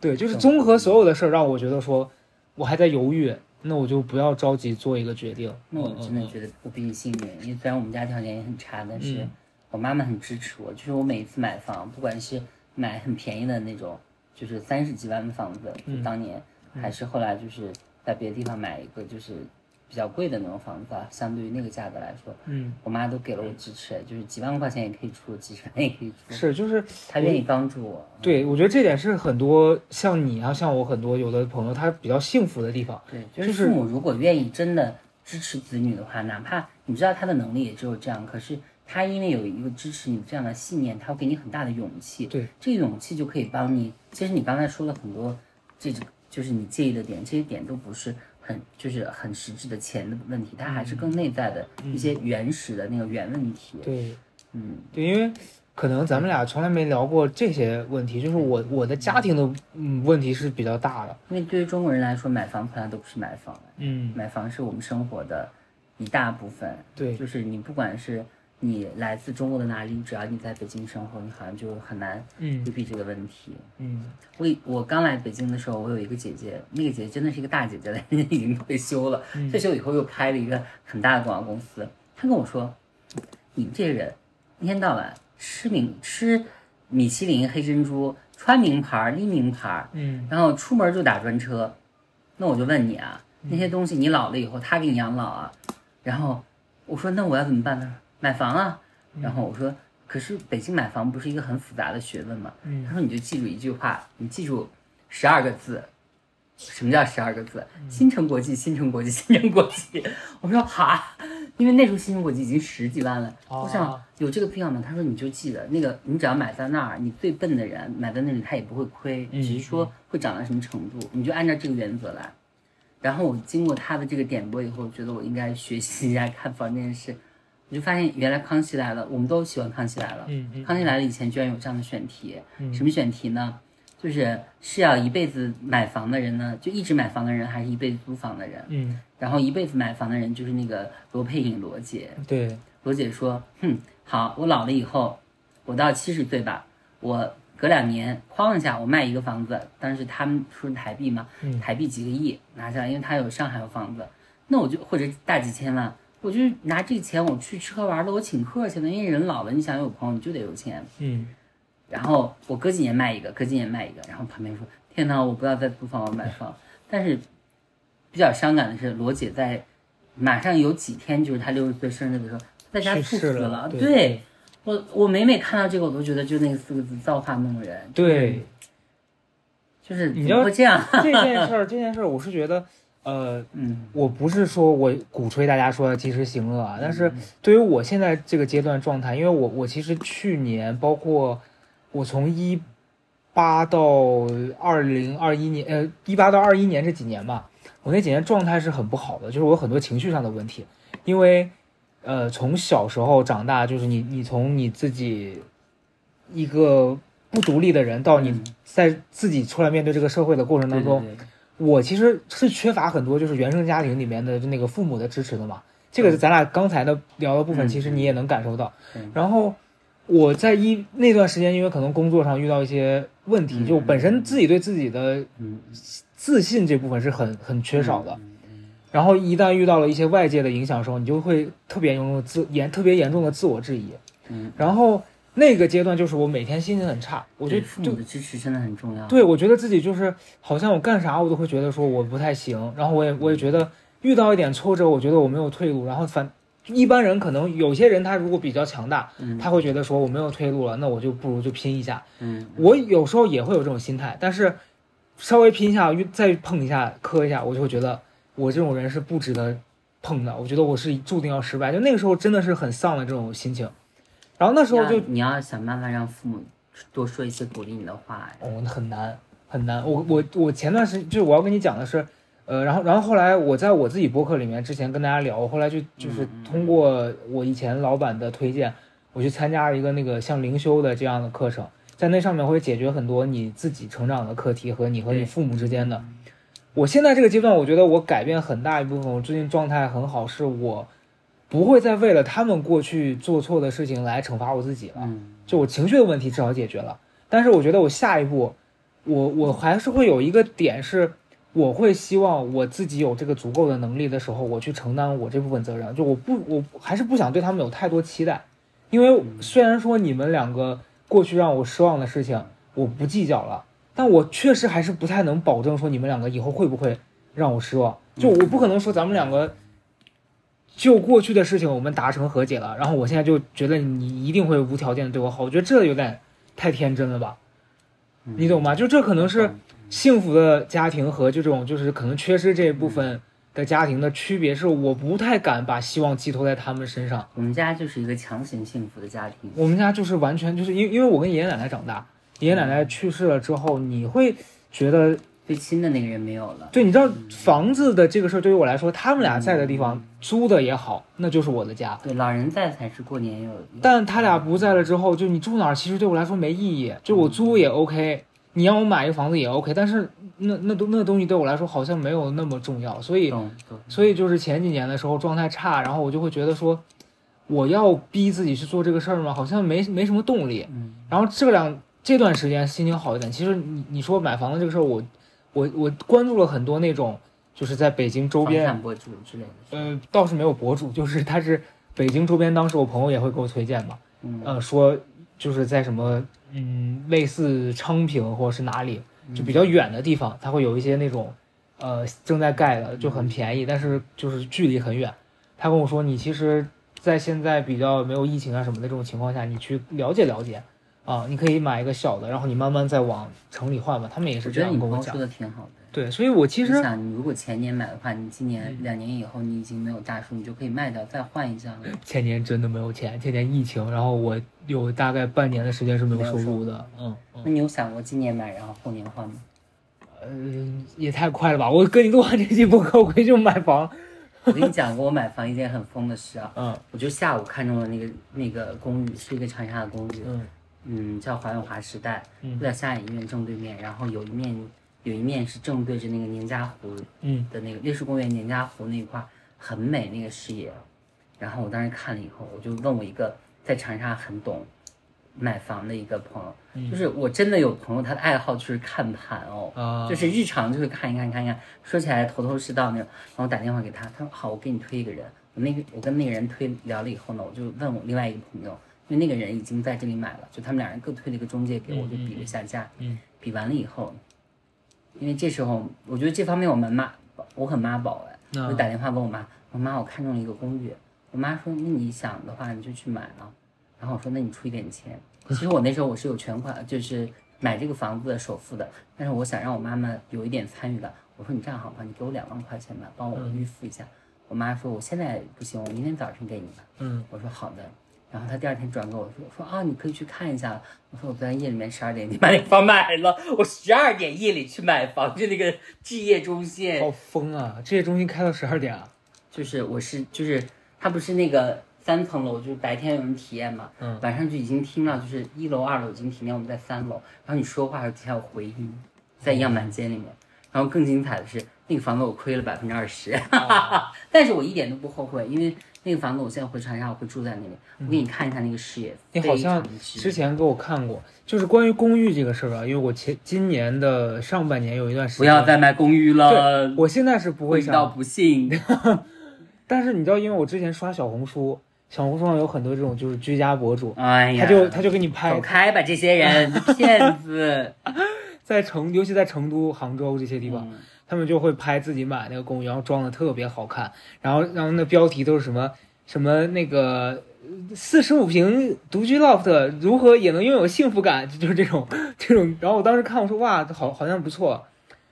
对，就是综合所有的事儿，让我觉得说，我还在犹豫，那我就不要着急做一个决定。那我真的觉得我比你幸运，因为虽然我们家条件也很差，但是嗯我妈妈很支持我。就是我每一次买房，不管是买很便宜的那种，就是三十几万的房子，就嗯当年，还是后来就是在别的地方买一个就是比较贵的那种房子啊，相对于那个价格来说，嗯，我妈都给了我支持，就是几万块钱也可以出，几十万也可以出，是，就是她愿意帮助我。对，我觉得这点是很多像你啊，像我很多有的朋友他比较幸福的地方。对，就就是是父母如果愿意真的支持子女的话，哪怕你知道他的能力也只有这样，可是他因为有一个支持你这样的信念，他会给你很大的勇气。对，这个勇气就可以帮你。其实你刚才说了很多，这种就是你介意的点，这些点都不是很就是很实质的钱的问题，它还是更内在的一些原始的那个原问题。对，嗯，对，因为可能咱们俩从来没聊过这些问题，就是我我的家庭的嗯问题是比较大的。因为对于中国人来说，买房从来都不是买房，嗯，买房是我们生活的一大部分。对，就是你不管是你来自中国的哪里，只要你在北京生活，你好像就很难嗯规避这个问题。嗯我我刚来北京的时候，我有一个姐姐，那个姐姐真的是一个大姐姐了，人 家已经退休了，嗯退休以后又开了一个很大的广告公司。她跟我说：“你们这些人一天到晚吃名吃米其林黑珍珠，穿名牌儿拎名牌儿，嗯然后出门就打专车，那我就问你啊，那些东西你老了以后他给你养老啊？然后我说那我要怎么办呢？买房啊。然后我说，可是北京买房不是一个很复杂的学问吗？嗯他说你就记住一句话，你记住十二个字。什么叫十二个字？新城国际，新城国际，新城国际。我说哈，因为那时候新城国际已经十几万了，哦我想有这个必要吗？他说你就记得那个，你只要买在那儿，你最笨的人买在那里他也不会亏，嗯只是说会涨到什么程度，你就按照这个原则来。然后我经过他的这个点拨以后，觉得我应该学习一下看房这件事，我就发现原来康熙来了，我们都喜欢康熙来了。嗯嗯康熙来了以前居然有这样的选题，嗯什么选题呢？就是是要一辈子买房的人呢，就一直买房的人，还是一辈子租房的人？嗯，然后一辈子买房的人就是那个罗佩颖罗姐，对，罗姐说：“哼，好，我老了以后，我到七十岁吧，我隔两年哐一下我卖一个房子，当时他们说是台币嘛，嗯台币几个亿拿下来，因为他有上海有房子，那我就或者大几千万，我就拿这个钱我去吃喝玩乐，我请客去了，因为人老了，你想有朋友你就得有钱，嗯然后我隔几年卖一个，隔几年卖一个，然后旁边说：天哪，我不要再租房，我买房。但是比较伤感的是，罗姐在马上有几天，就是她六十岁生日的时候，在家猝死了了。对我我每每看到这个，我都觉得就那四个字造化弄人。对，就是你要怎么会这样？这件事儿，这件事儿，我是觉得，呃，嗯，我不是说我鼓吹大家说要及时行乐啊，但是对于我现在这个阶段状态，因为我我其实去年包括我从一八到二零二一年，呃，一八到二一年这几年吧，我那几年状态是很不好的，就是我有很多情绪上的问题，因为，呃，从小时候长大，就是你你从你自己一个不独立的人，到你嗯。在自己出来面对这个社会的过程当中，对对对我其实是缺乏很多就是原生家庭里面的那个父母的支持的嘛。这个是咱俩刚才的聊的部分，嗯其实你也能感受到。然后我在一那段时间，因为可能工作上遇到一些问题，嗯就本身自己对自己的嗯，自信这部分是很很缺少的。然后一旦遇到了一些外界的影响的时候，你就会特别严重的自严特别严重的自我质疑。嗯，然后那个阶段就是我每天心情很差，我就就对父母的支持真的很重要。对，我觉得自己就是好像我干啥我都会觉得说我不太行，然后我也我也觉得遇到一点挫折，我觉得我没有退路，然后反一般人可能有些人他如果比较强大，嗯，他会觉得说我没有退路了，那我就不如就拼一下。嗯，我有时候也会有这种心态，但是稍微拼一下，再碰一下磕一下，我就会觉得我这种人是不值得碰的，我觉得我是注定要失败，就那个时候真的是很丧的这种心情。然后那时候就要你要想办法让父母多说一些鼓励你的话。哎哦，那很难很难。我我我前段时间就是我要跟你讲的是，呃，然后然后后来我在我自己播客里面之前跟大家聊，我后来就就是通过我以前老板的推荐，我去参加了一个那个像灵修的这样的课程，在那上面会解决很多你自己成长的课题和你和你父母之间的。我现在这个阶段，我觉得我改变很大一部分，我最近状态很好，是我不会再为了他们过去做错的事情来惩罚我自己了。嗯，就我情绪的问题至少解决了，但是我觉得我下一步，我我还是会有一个点是，我会希望我自己有这个足够的能力的时候，我去承担我这部分责任。就我不，我还是不想对他们有太多期待，因为虽然说你们两个过去让我失望的事情我不计较了，但我确实还是不太能保证说你们两个以后会不会让我失望。就我不可能说咱们两个。就过去的事情，我们达成和解了，然后我现在就觉得你一定会无条件的对我好，我觉得这有点太天真了吧，嗯你懂吗？就这可能是幸福的家庭和这种就是可能缺失这一部分的家庭的区别，是我不太敢把希望寄托在他们身上。我们家就是一个强行幸福的家庭。我们家就是完全就是因为因为我跟爷爷奶奶长大，爷爷奶奶去世了之后，你会觉得最亲的那个人没有了。对，你知道房子的这个事儿对于我来说，他们俩在的地方租的也好，那就是我的家。对，老人在才是过年有。有但他俩不在了之后，就你住哪儿，其实对我来说没意义。就我租也 OK，你让我买一个房子也 OK，但是那那东那东西对我来说好像没有那么重要，所以。所以就是前几年的时候状态差，然后我就会觉得说，我要逼自己去做这个事儿吗？好像没没什么动力。嗯然后这两这段时间心情好一点。其实你你说买房子这个事儿，我我我关注了很多那种就是在北京周边博主之类的。呃，倒是没有博主，就是他是北京周边，当时我朋友也会给我推荐嘛，嗯呃，说就是在什么嗯类似昌平或者是哪里，就比较远的地方，它会有一些那种呃正在盖的，就很便宜，但是就是距离很远。他跟我说，你其实，在现在比较没有疫情啊什么的这种情况下，你去了解了解啊，你可以买一个小的，然后你慢慢再往城里换吧。他们也是这样跟我讲你朋友说。的挺好的。对，所以我其你实想，你如果前年买的话，你今年两年以后你已经没有大树，你就可以卖掉再换一项了。前年真的没有钱，前年疫情，然后我有大概半年的时间是没有收入的，嗯嗯，那你有想过今年买，然后后年换吗？呃，也太快了吧！我跟你录完这期播客，我回去就买房，我跟你讲过，我买房一件很疯的事啊，嗯我就下午看中了那个那个公寓，是一个长沙的公寓，嗯嗯，叫华永华时代，嗯就在下影医院正对面，然后有一面有一面是正对着那个宁家湖嗯的那个烈士公园宁家湖那一块儿，很美那个视野。然后我当时看了以后，我就问我一个在长沙很懂买房的一个朋友，嗯就是我真的有朋友，他的爱好就是看盘哦，啊，就是日常就会看一看看一看，说起来头头是道那种。然后我打电话给他，他说好，我给你推一个人。我那个我跟那个人推聊了以后呢，我就问我另外一个朋友，因为那个人已经在这里买了，就他们两人各推了一个中介给我，嗯就比了一下价。嗯比完了以后，因为这时候我觉得这方面我们妈，我很妈宝哎，我就打电话问我妈，我妈我看中了一个公寓，我妈说那你想的话你就去买了，然后我说那你出一点钱，其实我那时候我是有全款，就是买这个房子的首付的，但是我想让我妈妈有一点参与感，我说你这样好吧，你给我两万块钱吧，帮我预付一下。我妈说我现在不行，我明天早晨给你吧。嗯我说好的，然然后他第二天转给我说说啊，你可以去看一下。我说我昨天夜里面十二点你把那房买了，我十二点夜里去买房，就那个置业中心，好疯啊！置业中心开到十二点啊？就是我是就是他不是那个三层楼，就是白天有人体验嘛，嗯晚上就已经听到就是一楼二楼已经体验，我们在三楼，然后你说话的时候底下有回音，在样板间里面。然后更精彩的是，那个房子我亏了百分之二十，但是我一点都不后悔，因为那个房子我现在回长沙我会住在那里。我给你看一下那个视野，非你好像之之前给我看过，就是关于公寓这个事儿啊，因为我前今年的上半年有一段时间，不要再卖公寓了，我现在是不会遇到想，不幸。但是你知道，因为我之前刷小红书，小红书上有很多这种就是居家博主，哎呀，他就他就给你拍走开吧，这些人骗子。在成，尤其在成都、杭州这些地方，嗯他们就会拍自己买那个公寓，然后装的特别好看，然后然后那标题都是什么什么那个四十五平独居 loft 如何也能拥有幸福感，就就是这种 这种。然后我当时看我说哇，好好像不错，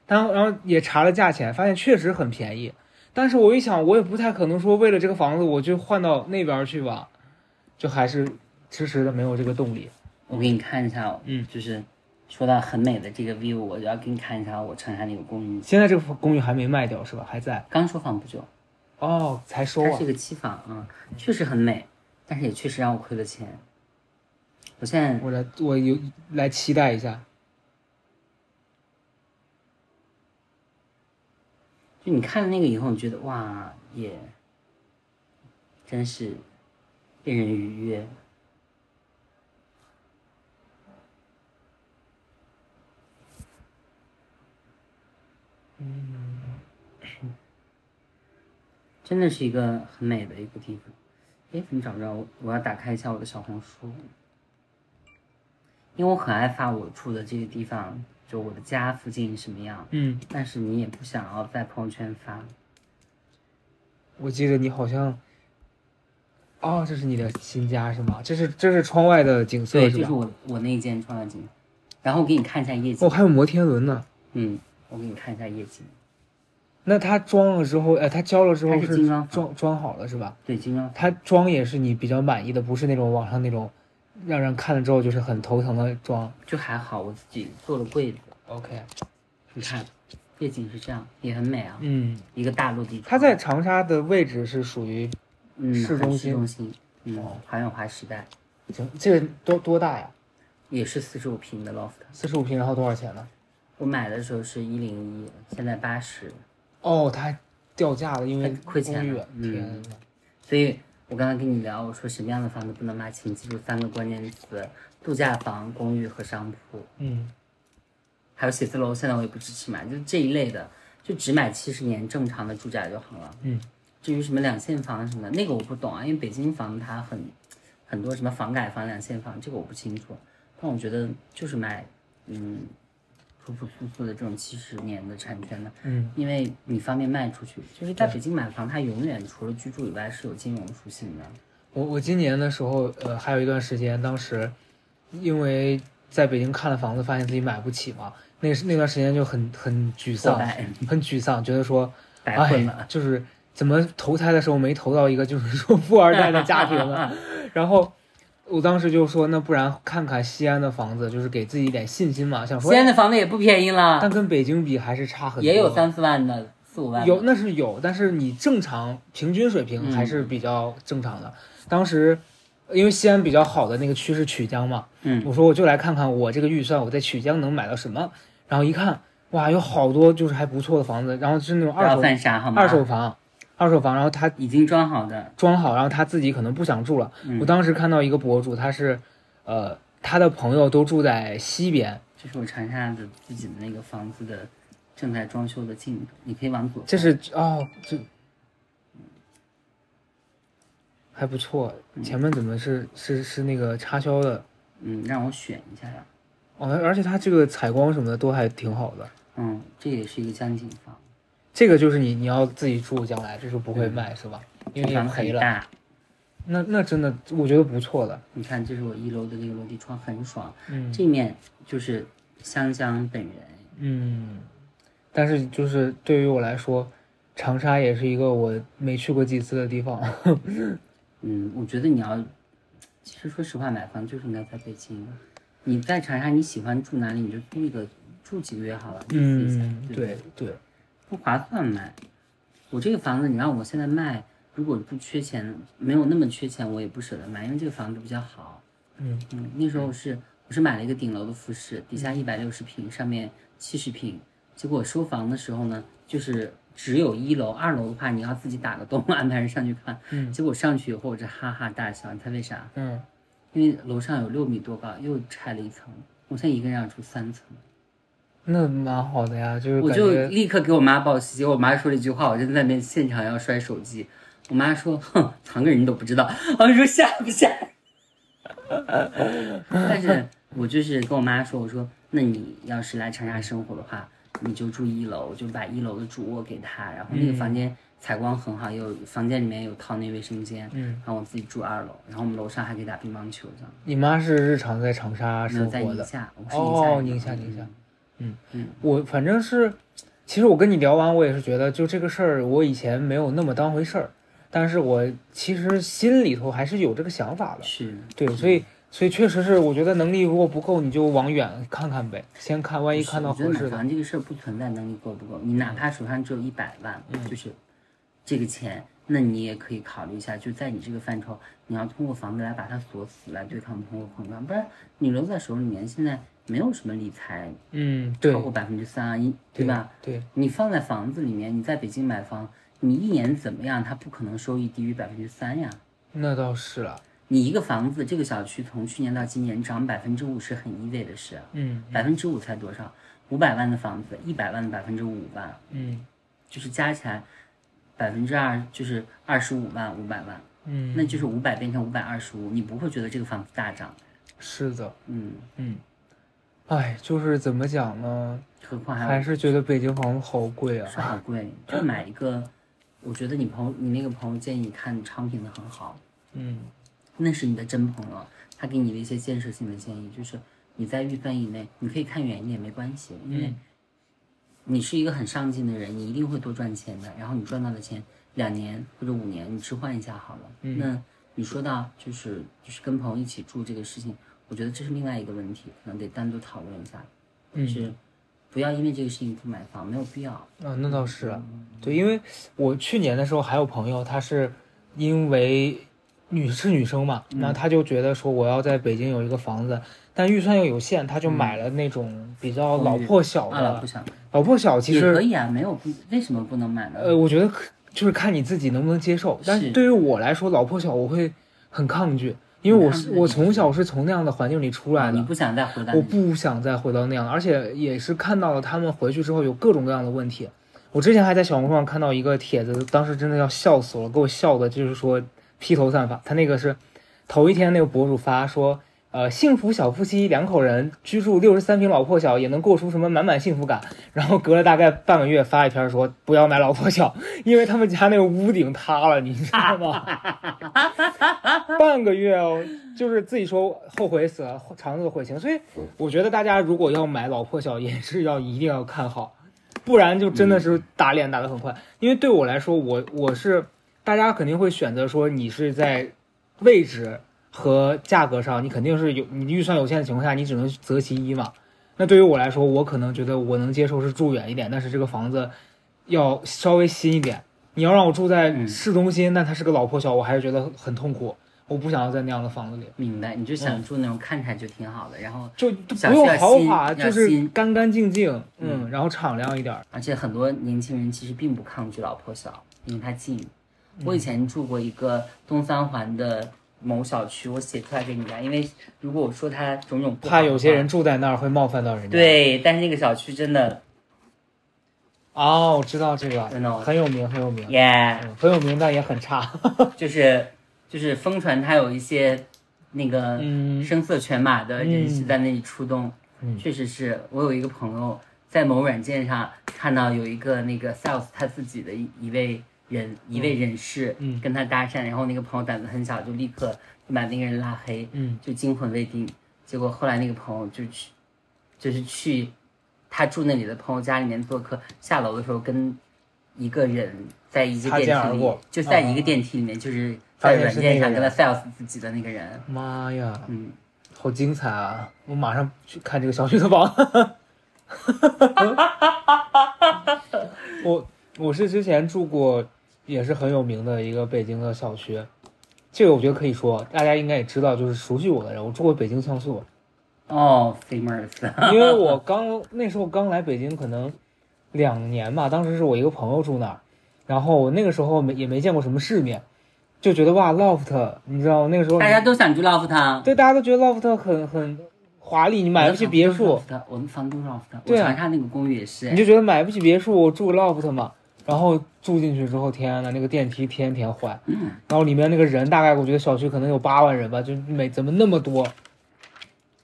然后然后也查了价钱，发现确实很便宜。但是我一想，我也不太可能说为了这个房子我就换到那边去吧，就还是迟迟的没有这个动力。我给你看一下哦，嗯，就是说到很美的这个 view，我就要给你看一下我长沙那个公寓，现在这个公寓还没卖掉是吧？还在？刚收房不久，哦，才收啊它是。个期房啊，确实很美，但是也确实让我亏了钱。我现在我来，我有来期待一下。就你看了那个以后，你觉得哇，也真是令人愉悦。嗯，真的是一个很美的一个地方。哎，怎么找不着？我我要打开一下我的小红书，因为我很爱发我住的这个地方，就我的家附近什么样。嗯，但是你也不想要在朋友圈发，我记得你好像，哦，这是你的新家是吗？这是这是窗外的景色对，是吧？就是我我那一间窗外景，然后我给你看一下夜景，哦，还有摩天轮呢。嗯，我给你看一下夜景，那它装了之后，哎，它交了之后它是精装房装装好了是吧？对，精装它装也是你比较满意的，不是那种网上那种让人看了之后就是很头疼的装。就还好，我自己做了柜子，OK，你看夜景是这样，也很美啊，嗯，一个大落地窗，它在长沙的位置是属于，嗯市市中心中心，嗯哦，华远华时代行，这个多多大呀？也是四十五平的 loft，四十五平，然后多少钱呢？我买的时候是一零一，现在八十，哦，它还掉价了，因为亏钱了嗯，所以我刚才跟你聊，我说什么样的房子不能买，请记住三个关键词：度假房、公寓和商铺。嗯，还有写字楼，现在我也不支持买，就这一类的，就只买七十年正常的住宅就好了。嗯，至于什么两限房什么的，那个我不懂啊，因为北京房它很很多什么房改房、两限房，这个我不清楚。但我觉得就是买，嗯，朴朴素素的这种七十年的产权的，嗯，因为你方便卖出去。就是在北京买房，它永远除了居住以外是有金融属性的。我我今年的时候，呃，还有一段时间，当时因为在北京看了房子，发现自己买不起嘛，那是那段时间就很很沮丧，很沮丧，觉得说，白混哎，。就是怎么投胎的时候没投到一个就是说富二代的家庭呢？然后我当时就说，那不然看看西安的房子，就是给自己一点信心嘛，想说西，安的房子也不便宜了，但跟北京比还是差很多，也有三四万的，四五万。有那是有，但是你正常平均水平还是比较正常的。当时因为西安比较好的那个区是曲江嘛，嗯，我说我就来看看我这个预算我在曲江能买到什么，然后一看，哇，有好多就是还不错的房子，然后是那种二手？二手房，二手房，然后他已经装好的，装好，然后他自己可能不想住了。嗯我当时看到一个博主，他是，呃，他的朋友都住在西边，这是我长沙的自己的那个房子的正在装修的进度，你可以往左。这是哦，这还不错。前面怎么是是是那个插销的？嗯，让我选一下呀。哦，而且它这个采光什么的都还挺好的。嗯，这也是一个江景房，这个就是你你要自己住，将来这是不会卖、是吧？因为房子赔了。很大。那那真的我觉得不错的。你看，这是我一楼的那个落地窗，很爽。嗯这面就是香香本人。嗯，但是就是对于我来说，长沙也是一个我没去过几次的地方。嗯，我觉得你要其实说实话，买房就是应该在北京。你在长沙，你喜欢住哪里，你就租一个住几个月好了，嗯，对对对，不划算买。我这个房子，你让我现在卖，如果不缺钱，没有那么缺钱，我也不舍得卖，因为这个房子比较好。嗯嗯，那时候是我是买了一个顶楼的复式，底下一百六十平，上面七十平。结果收房的时候呢，就是只有一楼，二楼的话你要自己打个洞，安排人上去看。嗯结果上去以后我这哈哈大笑，你猜为啥？嗯，因为楼上有六米多高，又拆了一层。我现在一个人要住三层，那蛮好的呀，就是我就立刻给我妈报喜。我妈说了一句话，我就在那边现场要摔手机。我妈说：“哼，藏个人都不知道。”我说吓不吓？但是我就是跟我妈说，我说那你要是来长沙生活的话，你就住一楼，就把一楼的主卧给她，然后那个房间采光很好，有房间里面有套内卫生间，嗯，然后我自己住二楼，然后我们楼上还可以打乒乓球这样。你妈是日常在长沙没有在生活的，宁夏，我是宁夏宁夏宁夏，嗯嗯。我反正是，其实我跟你聊完，我也是觉得，就这个事儿，我以前没有那么当回事儿，但是我其实心里头还是有这个想法的。是，对，所以所以确实是，我觉得能力如果不够，你就往远看看呗，先看，万一看到合适的，房这个事儿不存在能力够不够，你哪怕手上只有一百万，嗯。就是这个钱，那你也可以考虑一下，就在你这个范畴，你要通过房子来把它锁死，来对抗通货膨胀，不然你留在手里面，现在没有什么理财嗯，对超，过百分之三啊，一对吧？？对，你放在房子里面，你在北京买房，你一年怎么样，它不可能收益低于百分之三呀。那倒是了，你一个房子，这个小区从去年到今年涨百分之五是很 easy 的事，嗯百分之五才多少？五百万的房子，一百万的百分之五吧，嗯就是加起来百分之二，就是二十五万五百万，嗯，那就是五百变成五百二十五，你不会觉得这个房子大涨，是的，嗯，嗯，哎，就是怎么讲呢？何况还还是觉得北京房子好贵啊。是好贵，就买一个，我觉得你朋友，你那个朋友建议你看昌平的很好，嗯那是你的真朋友，他给你的一些建设性的建议，就是你在预算以内，你可以看远一点没关系，因为嗯你是一个很上进的人，你一定会多赚钱的。然后你赚到的钱，两年或者五年你置换一下好了。嗯那你说到就是就是跟朋友一起住这个事情，我觉得这是另外一个问题，可能得单独讨论一下，嗯。就是不要因为这个事情不买房，没有必要。啊，那倒是啊，对，因为我去年的时候还有朋友，他是因为女是女生嘛，嗯。那他就觉得说我要在北京有一个房子，但预算又有限，他就买了那种比较老破小啊，老的不，想老破小其实可以啊，没有不为什么不能买呢？呃，我觉得可就是看你自己能不能接受，但是是。对于我来说，老破小我会很抗拒，因为我是我从小是从那样的环境里出来的，啊你不想再回到我不想再回到那样，而且也是看到了他们回去之后有各种各样的问题。我之前还在小红书上看到一个帖子，当时真的要笑死我了，给我笑的，就是说披头散发。他那个是头一天那个博主发说，呃，幸福小夫妻两口人居住六十三平老破小也能过出什么满满幸福感。然后隔了大概半个月发一篇说不要买老破小，因为他们家那个屋顶塌了，你知道吗？半个月哦，就是自己说后悔死了，肠子悔青。所以我觉得大家如果要买老破小，也是要一定要看好，不然就真的是打脸打得很快。因为对我来说，我我是大家肯定会选择说你是在位置和价格上，你肯定是有你预算有限的情况下，你只能择其一嘛。那对于我来说，我可能觉得我能接受是住远一点，但是这个房子要稍微新一点。你要让我住在嗯市中心，但它是个老破小，我还是觉得很痛苦。我不想要在那样的房子里，明白，你就想住那种看起来就挺好的，然后就不用豪华，就是干干净净，嗯嗯，然后敞亮一点儿。而且很多年轻人其实并不抗拒老破小，因为它近。我以前住过一个东三环的某小区，我写出来给你看，因为如果我说它种种不好怕有些人住在那儿会冒犯到人家。，对，但是那个小区真的哦，我知道这个，真的很有名，很有名，耶，嗯很有名，但也很差。就是就是疯传它有一些那个嗯声色犬马的人士在那里出动，嗯确实是我有一个朋友在某软件上看到有一个那个 sales 他自己的一一位人一位人士嗯跟他搭讪，然后那个朋友胆子很小，就立刻就把那个人拉黑，嗯就惊魂未定。结果后来那个朋友就去，就是去他住那里的朋友家里面做客，下楼的时候跟一个人在一个电梯里就在一个电梯里面，就是在软件上跟他。sales 自己的那个人。妈呀，嗯，好精彩啊！我马上去看这个小区的房。我我是之前住过，也是很有名的一个北京的小区，这个我觉得可以说，大家应该也知道，就是熟悉我的人，我住过北京像素，哦，famous，因为我刚那时候刚来北京，可能两年吧，当时是我一个朋友住那儿，然后我那个时候没也没见过什么世面，就觉得哇，loft，你知道那个时候大家都想住 loft。对大家都觉得 loft 很很华丽，你买不起别墅，我们房东 loft，我长沙那个公寓也是你。就觉得买不起别墅，住 loft 嘛。然后住进去之后，天呐，那个电梯天天坏，嗯，然后里面那个人大概我觉得小区可能有八万人吧，就每怎么那么多？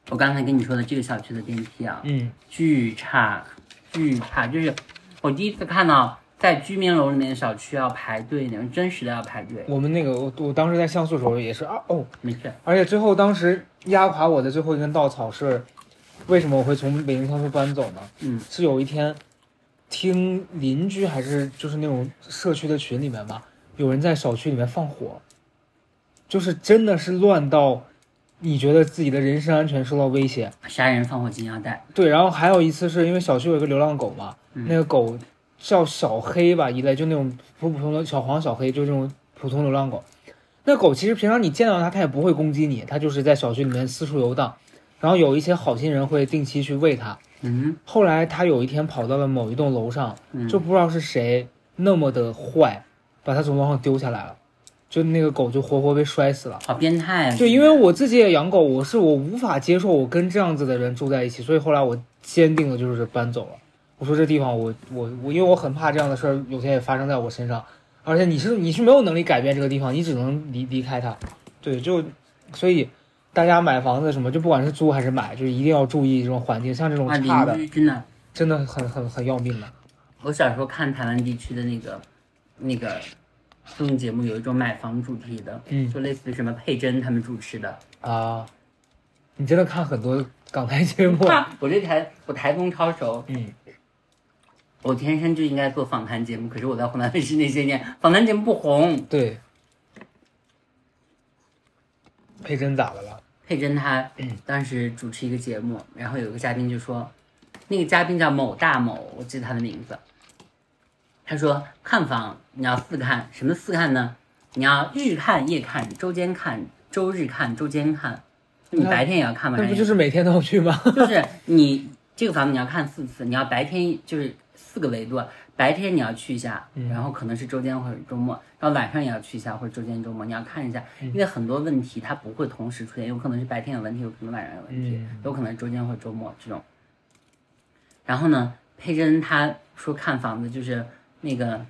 我刚才跟你说的这个小区的电梯啊，嗯，巨差，巨差，就是我第一次看到在居民楼里面的小区要排队那种，真实的要排队。我们那个我我当时在像素的时候也是啊哦，没事，而且最后当时压垮我的最后一根稻草是，为什么我会从北京像素搬走呢？嗯，是有一天听邻居还是就是那种社区的群里面吧，有人在小区里面放火，就是真的是乱到你觉得自己的人身安全受到威胁。杀人放火金腰带。对，然后还有一次是因为小区有一个流浪狗嘛，嗯那个狗叫小黑吧一类，就那种普普通的小黄小黑，就这种普通流浪狗。那狗其实平常你见到它，它也不会攻击你，它就是在小区里面四处游荡。然后有一些好心人会定期去喂它。嗯后来他有一天跑到了某一栋楼上，嗯，就不知道是谁那么的坏，把他从楼上丢下来了，就那个狗就活活被摔死了。好变态啊！就因为我自己也养狗，我是我无法接受我跟这样子的人住在一起，所以后来我坚定的就是搬走了。我说这地方我我我，因为我很怕这样的事儿有天也发生在我身上，而且你是你是没有能力改变这个地方，你只能离离开它。对，就所以大家买房子什么，就不管是租还是买，就是一定要注意这种环境，像这种哇，差的真的，真的很很很要命的。我小时候看台湾地区的那个那个综艺节目，有一种买房主题的，嗯就类似于什么佩珍他们主持的。啊，你真的看很多港台节目？我这台我台风超熟，嗯，我天生就应该做访谈节目，可是我在湖南卫视那些年，访谈节目不红。对。佩珍咋的了？佩珍她当时主持一个节目，然后有一个嘉宾就说，那个嘉宾叫某大某，我记得他的名字。他说看房你要四看，什么四看呢？你要日看、夜看、周间看、周日看、周间看。你白天也要看，吗那不就是每天都要去吗？就是你这个房子你要看四次，你要白天就是四个维度，白天你要去一下，然后可能是周间或者周末，然后晚上也要去一下或者周间周末，你要看一下，因为很多问题它不会同时出现，有可能是白天有问题，有可能晚上有问题，嗯。有可能是周间或者周末这种。然后呢，佩珍她说看房子就是那个，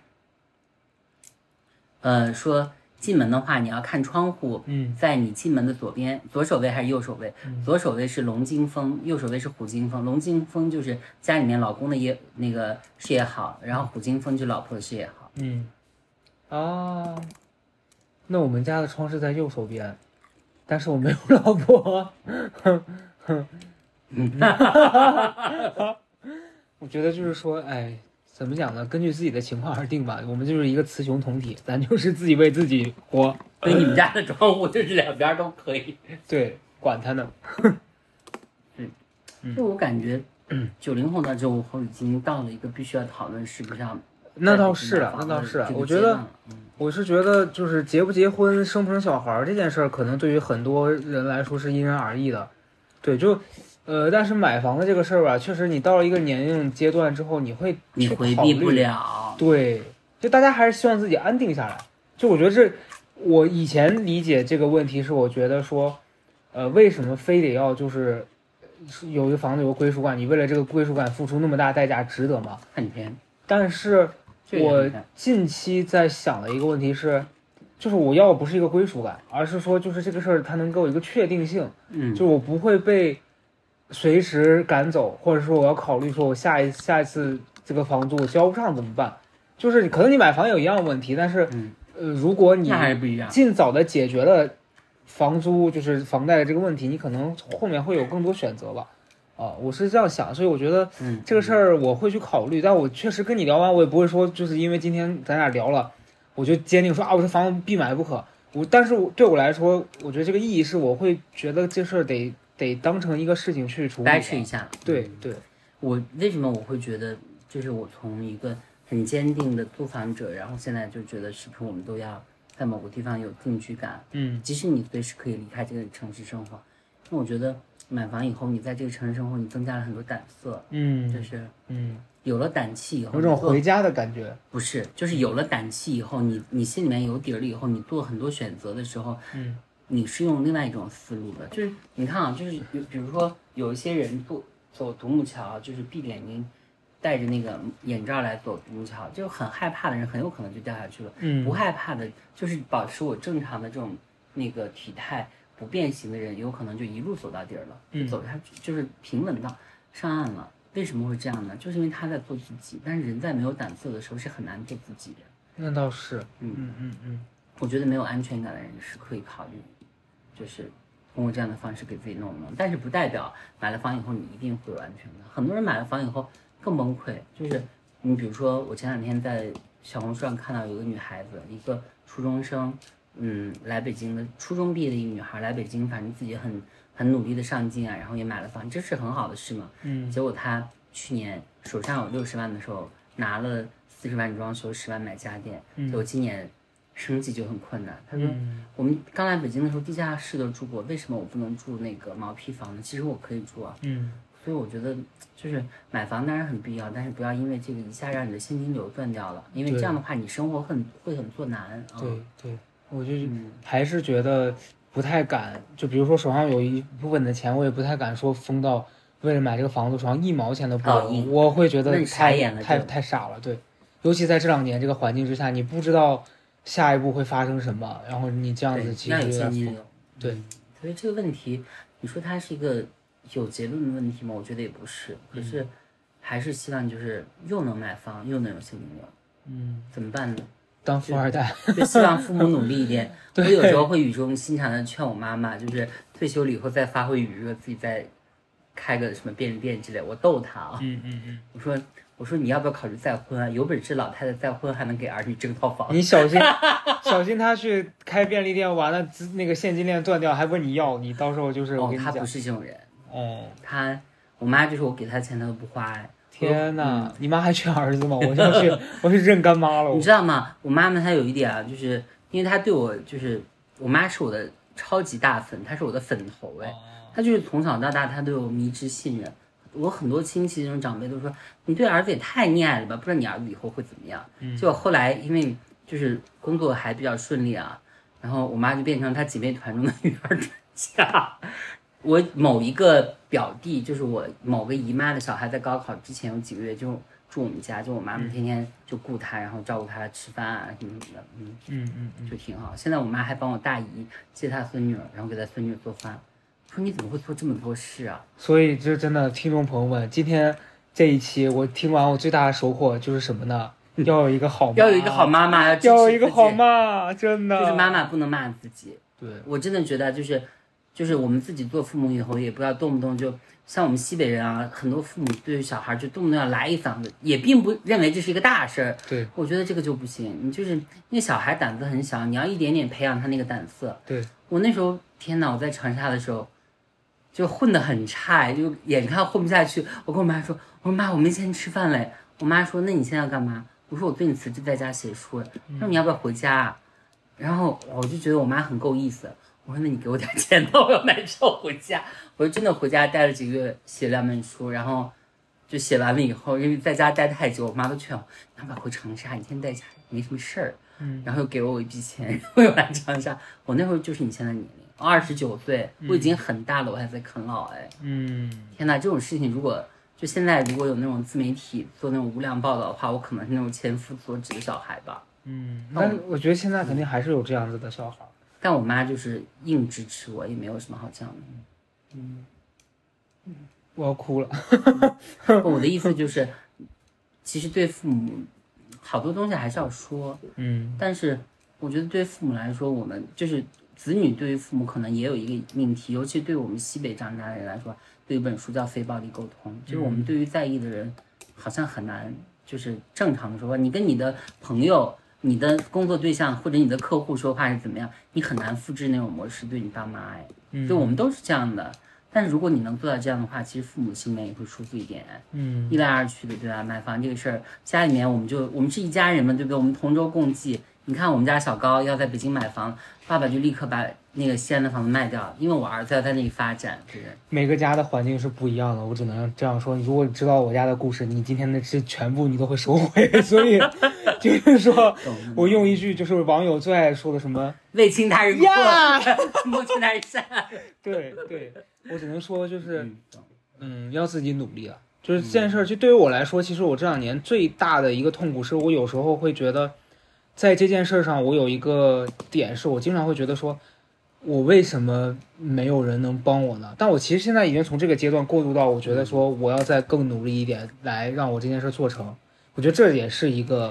呃，说进门的话你要看窗户，嗯在你进门的左边，左手位还是右手位？左手位是龙金风，右手位是虎金风。龙金风就是家里面老公的业那个事业好，然后虎金风就老婆的事业好。嗯，啊，那我们家的窗是在右手边，但是我没有老婆。我觉得就是说，哎，怎么讲呢？根据自己的情况而定吧。我们就是一个雌雄同体，咱就是自己为自己活。所以你们家的窗户就是两边都可以。对，管他呢。嗯就我感觉，九零后到九五后已经到了一个必须要讨论是不是要那倒是啊，那倒是我觉得我是觉得，就是结不结婚、生不生小孩儿这件事儿，可能对于很多人来说是因人而异的。对，就，呃，但是买房的这个事儿吧，确实你到了一个年龄阶段之后，你会你回避不。了。对，就大家还是希望自己安定下来。就我觉得这，我以前理解这个问题是，我觉得说，呃，为什么非得要就是是有一个房子有个归属感，你为了这个归属感付出那么大代价，值得吗？很甜，但是我近期在想的一个问题是，就是我要的不是一个归属感，而是说就是这个事儿它能给我一个确定性，嗯，就我不会被随时赶走，或者说我要考虑说我下一下一次这个房租我交不上怎么办？就是可能你买房有一样的问题，但是嗯呃，如果你还不一样。尽早的解决了房租就是房贷的这个问题，你可能后面会有更多选择吧。啊，我是这样想，所以我觉得嗯，这个事儿我会去考虑，但我确实跟你聊完，我也不会说就是因为今天咱俩聊了，我就坚定说啊，我这房子必买不可。我但是对我来说，我觉得这个意义是我会觉得这事儿得得当成一个事情去处理。掰扯一下。对对，我为什么我会觉得，就是我从一个很坚定的租房者，然后现在就觉得是不是我们都要在某个地方有定居感，嗯即使你随时可以离开这个城市生活。那我觉得买房以后，你在这个城市生活，你增加了很多胆色，嗯就嗯是嗯，有了胆气以后，有种回家的感觉。不是，就是有了胆气以后，你你心里面有底儿了以后，你做很多选择的时候，嗯，你是用另外一种思路的。就是你看啊，就是有比如说有一些人坐走独木桥，就是闭着眼睛戴着那个眼罩来走独木桥，就很害怕的人很有可能就掉下去了。嗯不害怕的，就是保持我正常的这种那个体态不变形的人，有可能就一路走到底儿了，就嗯走下去，就是平稳到上岸了。为什么会这样呢？就是因为他在做自己，但是人在没有胆色的时候是很难做自己的。那倒是。嗯嗯嗯嗯我觉得没有安全感的人是可以考虑，就是通过这样的方式给自己弄弄，但是不代表买了房以后你一定会有安全感。很多人买了房以后更崩溃，就是你比如说，我前两天在小红书上看到有个女孩子，一个初中生，嗯，来北京的初中毕业的一个女孩来北京，反正自己很很努力的上进啊，然后也买了房，这是很好的事嘛。嗯结果她去年手上有六十万的时候，拿了四十万装修，十万买家电，结果今年生计就很困难。他说。嗯我们刚来北京的时候，地下室都住过，为什么我不能住那个毛坯房呢？其实我可以住啊，嗯所以我觉得就是买房当然很必要，但是不要因为这个一下让你的现金流断掉了，因为这样的话你生活很会很做难啊。对对，我就嗯还是觉得不太敢，就比如说手上有一部分的钱，我也不太敢说疯到为了买这个房子手上一毛钱都不有，哦我会觉得太太眼了就太傻了。对，尤其在这两年这个环境之下，你不知道下一步会发生什么，然后你这样子对，其要有实有点疯现金流。对嗯，所以这个问题，你说它是一个有结论的问题吗？我觉得也不是，可是还是希望就是又能买房又能有现金流，嗯，怎么办呢？当富二代，就希望父母努力一点。我有时候会语重心长的劝我妈妈，就是退休了以后再发挥余热，自己再开个什么便利店之类。我逗她啊，嗯嗯嗯，我说我说你要不要考虑再婚啊？有本事老太太再婚还能给儿女争套房。你小心小心他去开便利店，完了那个现金链断掉，还问你要，你到时候就是我跟，你讲哦她不，是这种人，哦。她我妈就是我给她钱她都不花哎。天呐，你妈还缺儿子吗？我就要去，我去认干妈了。你知道吗？我妈妈她有一点啊，就是因为她对我就是我妈是我的超级大粉，她是我的粉头哎。她就是从小到大她对我迷之信任。我很多亲戚这种长辈都说你对儿子也太溺爱了吧，不知道你儿子以后会怎么样。结果后来因为就是工作还比较顺利啊，然后我妈就变成她姐妹团中的女儿专家。我某一个表弟，就是我某个姨妈的小孩，在高考之前有几个月就住我们家，就我妈妈天天就顾他，然后照顾他吃饭啊什么什么的，嗯，嗯嗯嗯，就挺好。现在我妈还帮我大姨接她孙女儿，然后给她孙女儿做饭。我说你怎么会做这么多事啊？所以就真的，听众朋友们，今天这一期我听完，我最大的收获就是什么呢？要有一个好妈，要有一个好妈妈，要要有一个好，妈，真的。就是妈妈不能骂自己。对，我真的觉得就是，就是我们自己做父母以后，也不要动不动就像我们西北人啊，很多父母对于小孩就动不动要来一嗓子，也并不认为这是一个大事儿。对，我觉得这个就不行。你就是那小孩胆子很小，你要一点点培养他那个胆色。对，我那时候天哪，我在长沙的时候就混得很差，就眼看混不下去。我跟我妈说：“我说妈，我没钱吃饭嘞。”我妈说：“那你现在要干嘛？”我说：“我最近辞职在家写书。”她说：“你要不要回家啊？”然后我就觉得我妈很够意思。我说：“那你给我点钱吧，我要买票回家。”我就真的回家待了几个月，写两本书，然后就写完了以后，因为在家待太久，我妈都劝我：“你要不要回长沙？你天天在家没什么事儿。”嗯，然后又给我一笔钱，然 后又来长沙。我那会儿就是你现在年龄，二十九岁，我已经很大了，我还在啃老哎。嗯，天呐，这种事情如果就现在如果有那种自媒体做那种无良报道的话，我可能是那种千夫所指的小孩吧。嗯，但我觉得现在肯定还是有这样子的小孩。但我妈就是硬支持我，也没有什么好讲的。嗯我要哭了。我的意思就是，其实对父母好多东西还是要说，嗯但是我觉得对父母来说，我们就是子女对于父母可能也有一个命题，尤其对我们西北长大的人来说，有一本书叫《非暴力沟通》，就是我们对于在意的人，好像很难就是正常的说话，你跟你的朋友你的工作对象或者你的客户说话是怎么样，你很难复制那种模式对你爸妈哎。嗯就我们都是这样的。但是如果你能做到这样的话，其实父母心里面也会舒服一点。嗯一来二去的，对吧？买房这个事儿，家里面我们就我们是一家人嘛，对不对？我们同舟共济。你看我们家小高要在北京买房，爸爸就立刻把那个西安的房子卖掉，因为我儿子要在那里发展，对？每个家的环境是不一样的，我只能这样说。如果你知道我家的故事，你今天的这全部你都会收回。所以 就是说，我用一句就是网友最爱说的什么为亲他人过，呀，莫亲他人善。对对，我只能说就是嗯，要自己努力了。就是这件事儿，就对于我来说，其实我这两年最大的一个痛苦是，我有时候会觉得，在这件事儿上，我有一个点是我经常会觉得说，我为什么没有人能帮我呢？但我其实现在已经从这个阶段过渡到，我觉得说我要再更努力一点，来让我这件事儿做成。我觉得这也是一个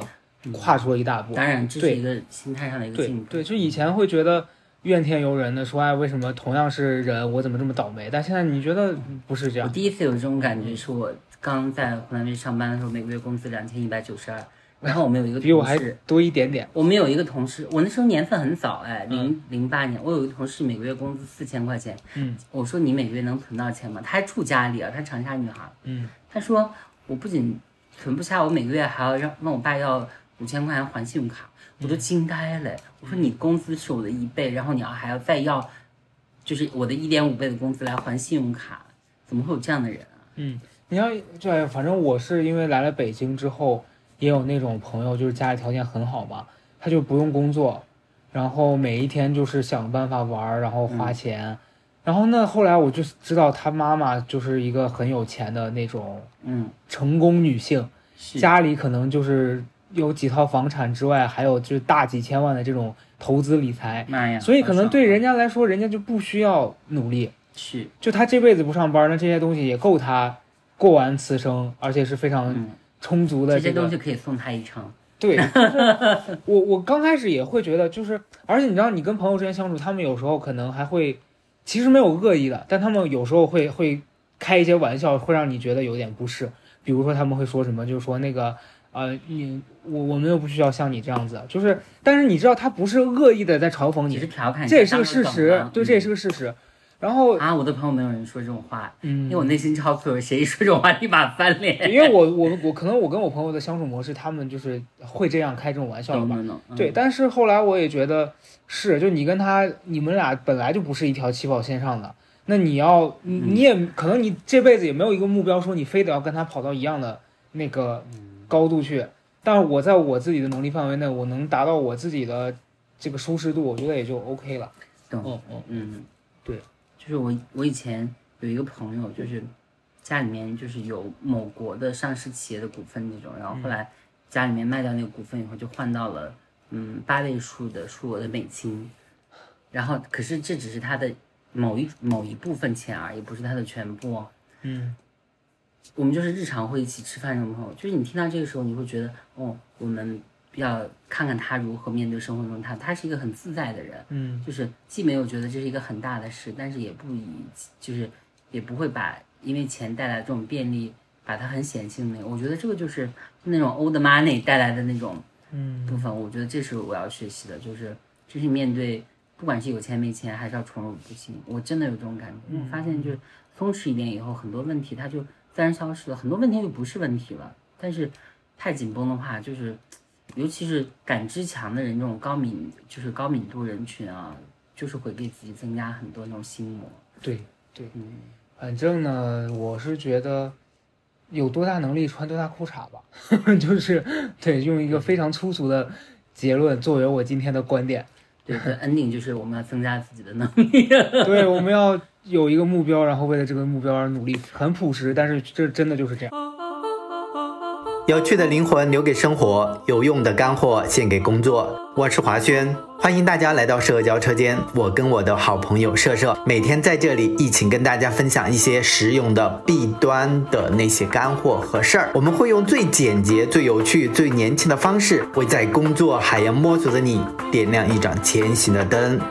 跨出了一大步。当然，这是一个心态上的一个进步。对，就以前会觉得怨天尤人的说，哎，为什么同样是人，我怎么这么倒霉？但现在你觉得不是这样？我第一次有这种感觉，是我刚在湖南卫视上班的时候，每个月工资两千一百九十二。然后我们有一个比我还同事，多一点点。我们有一个同事，我那时候年份很早，哎，嗯零零八年，我有一个同事每个月工资四千块钱。嗯我说你每个月能存到钱吗？她还住家里啊，她长沙女孩。嗯她说我不仅存不下，我每个月还要让问我爸要五千块钱还信用卡，我都惊呆了。我说你工资是我的一倍，然后你要还要再要，就是我的一点五倍的工资来还信用卡，怎么会有这样的人啊？嗯，你要对，反正我是因为来了北京之后，也有那种朋友，就是家里条件很好嘛，他就不用工作，然后每一天就是想办法玩，然后花钱。然后呢，后来我就知道他妈妈就是一个很有钱的那种嗯，成功女性，是。家里可能就是有几套房产之外，还有就是大几千万的这种投资理财，妈呀！所以可能对人家家来说，人家就不需要努力，是。就他这辈子不上班，那这些东西也够他过完此生，而且是非常嗯，充足的这些这个。东西可以送他一程。对，就是我我刚开始也会觉得，就是而且你知道，你跟朋友之间相处，他们有时候可能还会，其实没有恶意的，但他们有时候会会开一些玩笑，会让你觉得有点不适。比如说他们会说什么，就是说那个呃，你我我们又不需要像你这样子，就是，但是你知道他不是恶意的在嘲讽你，只是调侃，这也是个事实，对，这也嗯是个事实。然后啊，我的朋友没有人说这种话，嗯因为，我内心超脆弱，谁一说这种话立马翻脸。因为我我我可能我跟我朋友的相处模式，他们就是会这样开这种玩笑的吧。对，，但是后来我也觉得是，就你跟他，你们俩本来就不是一条起跑线上的，那你要你也可能你这辈子也没有一个目标，说你非得要跟他跑到一样的那个嗯高度去。但是我在我自己的能力范围内，我能达到我自己的这个舒适度，我觉得也就 OK 了。懂嗯嗯嗯，对，就是我我以前有一个朋友，就是家里面就是有某国的上市企业的股份那种，然后后来家里面卖掉那个股份以后，就换到了嗯八位数的数额的美金，然后可是这只是他的某一某一部分钱而已，不是他的全部哦。嗯我们就是日常会一起吃饭这种朋友，就是你听到这个时候，你会觉得哦，我们要看看他如何面对生活中他，他是一个很自在的人，嗯就是既没有觉得这是一个很大的事，但是也不以就是也不会把因为钱带来这种便利把它很显性的那个，我觉得这个就是那种 old money 带来的那种嗯部分，我觉得这是我要学习的，就是就是面对不管是有钱没钱，还是要宠辱不惊，我真的有这种感觉。我发现就是松弛一点以后，很多问题它就自然消失了，很多问题就不是问题了。但是太紧绷的话，就是尤其是感知强的人，这种高敏就是高敏度人群啊，就是会给自己增加很多那种心魔。对对，嗯，反正呢，我是觉得有多大能力穿多大裤衩吧，就是对，用一个非常粗俗的结论作为我今天的观点。对，这 ending 就是我们要增加自己的能力。对，我们要有一个目标，然后为了这个目标而努力，很朴实，但是这真的就是这样。有趣的灵魂留给生活，有用的干货献给工作。我是华轩，欢迎大家来到社交车间。我跟我的好朋友社社每天在这里一起跟大家分享一些实用的弊端的那些干货和事儿。我们会用最简洁、最有趣、最年轻的方式，为在工作海洋摸索的你点亮一盏前行的灯。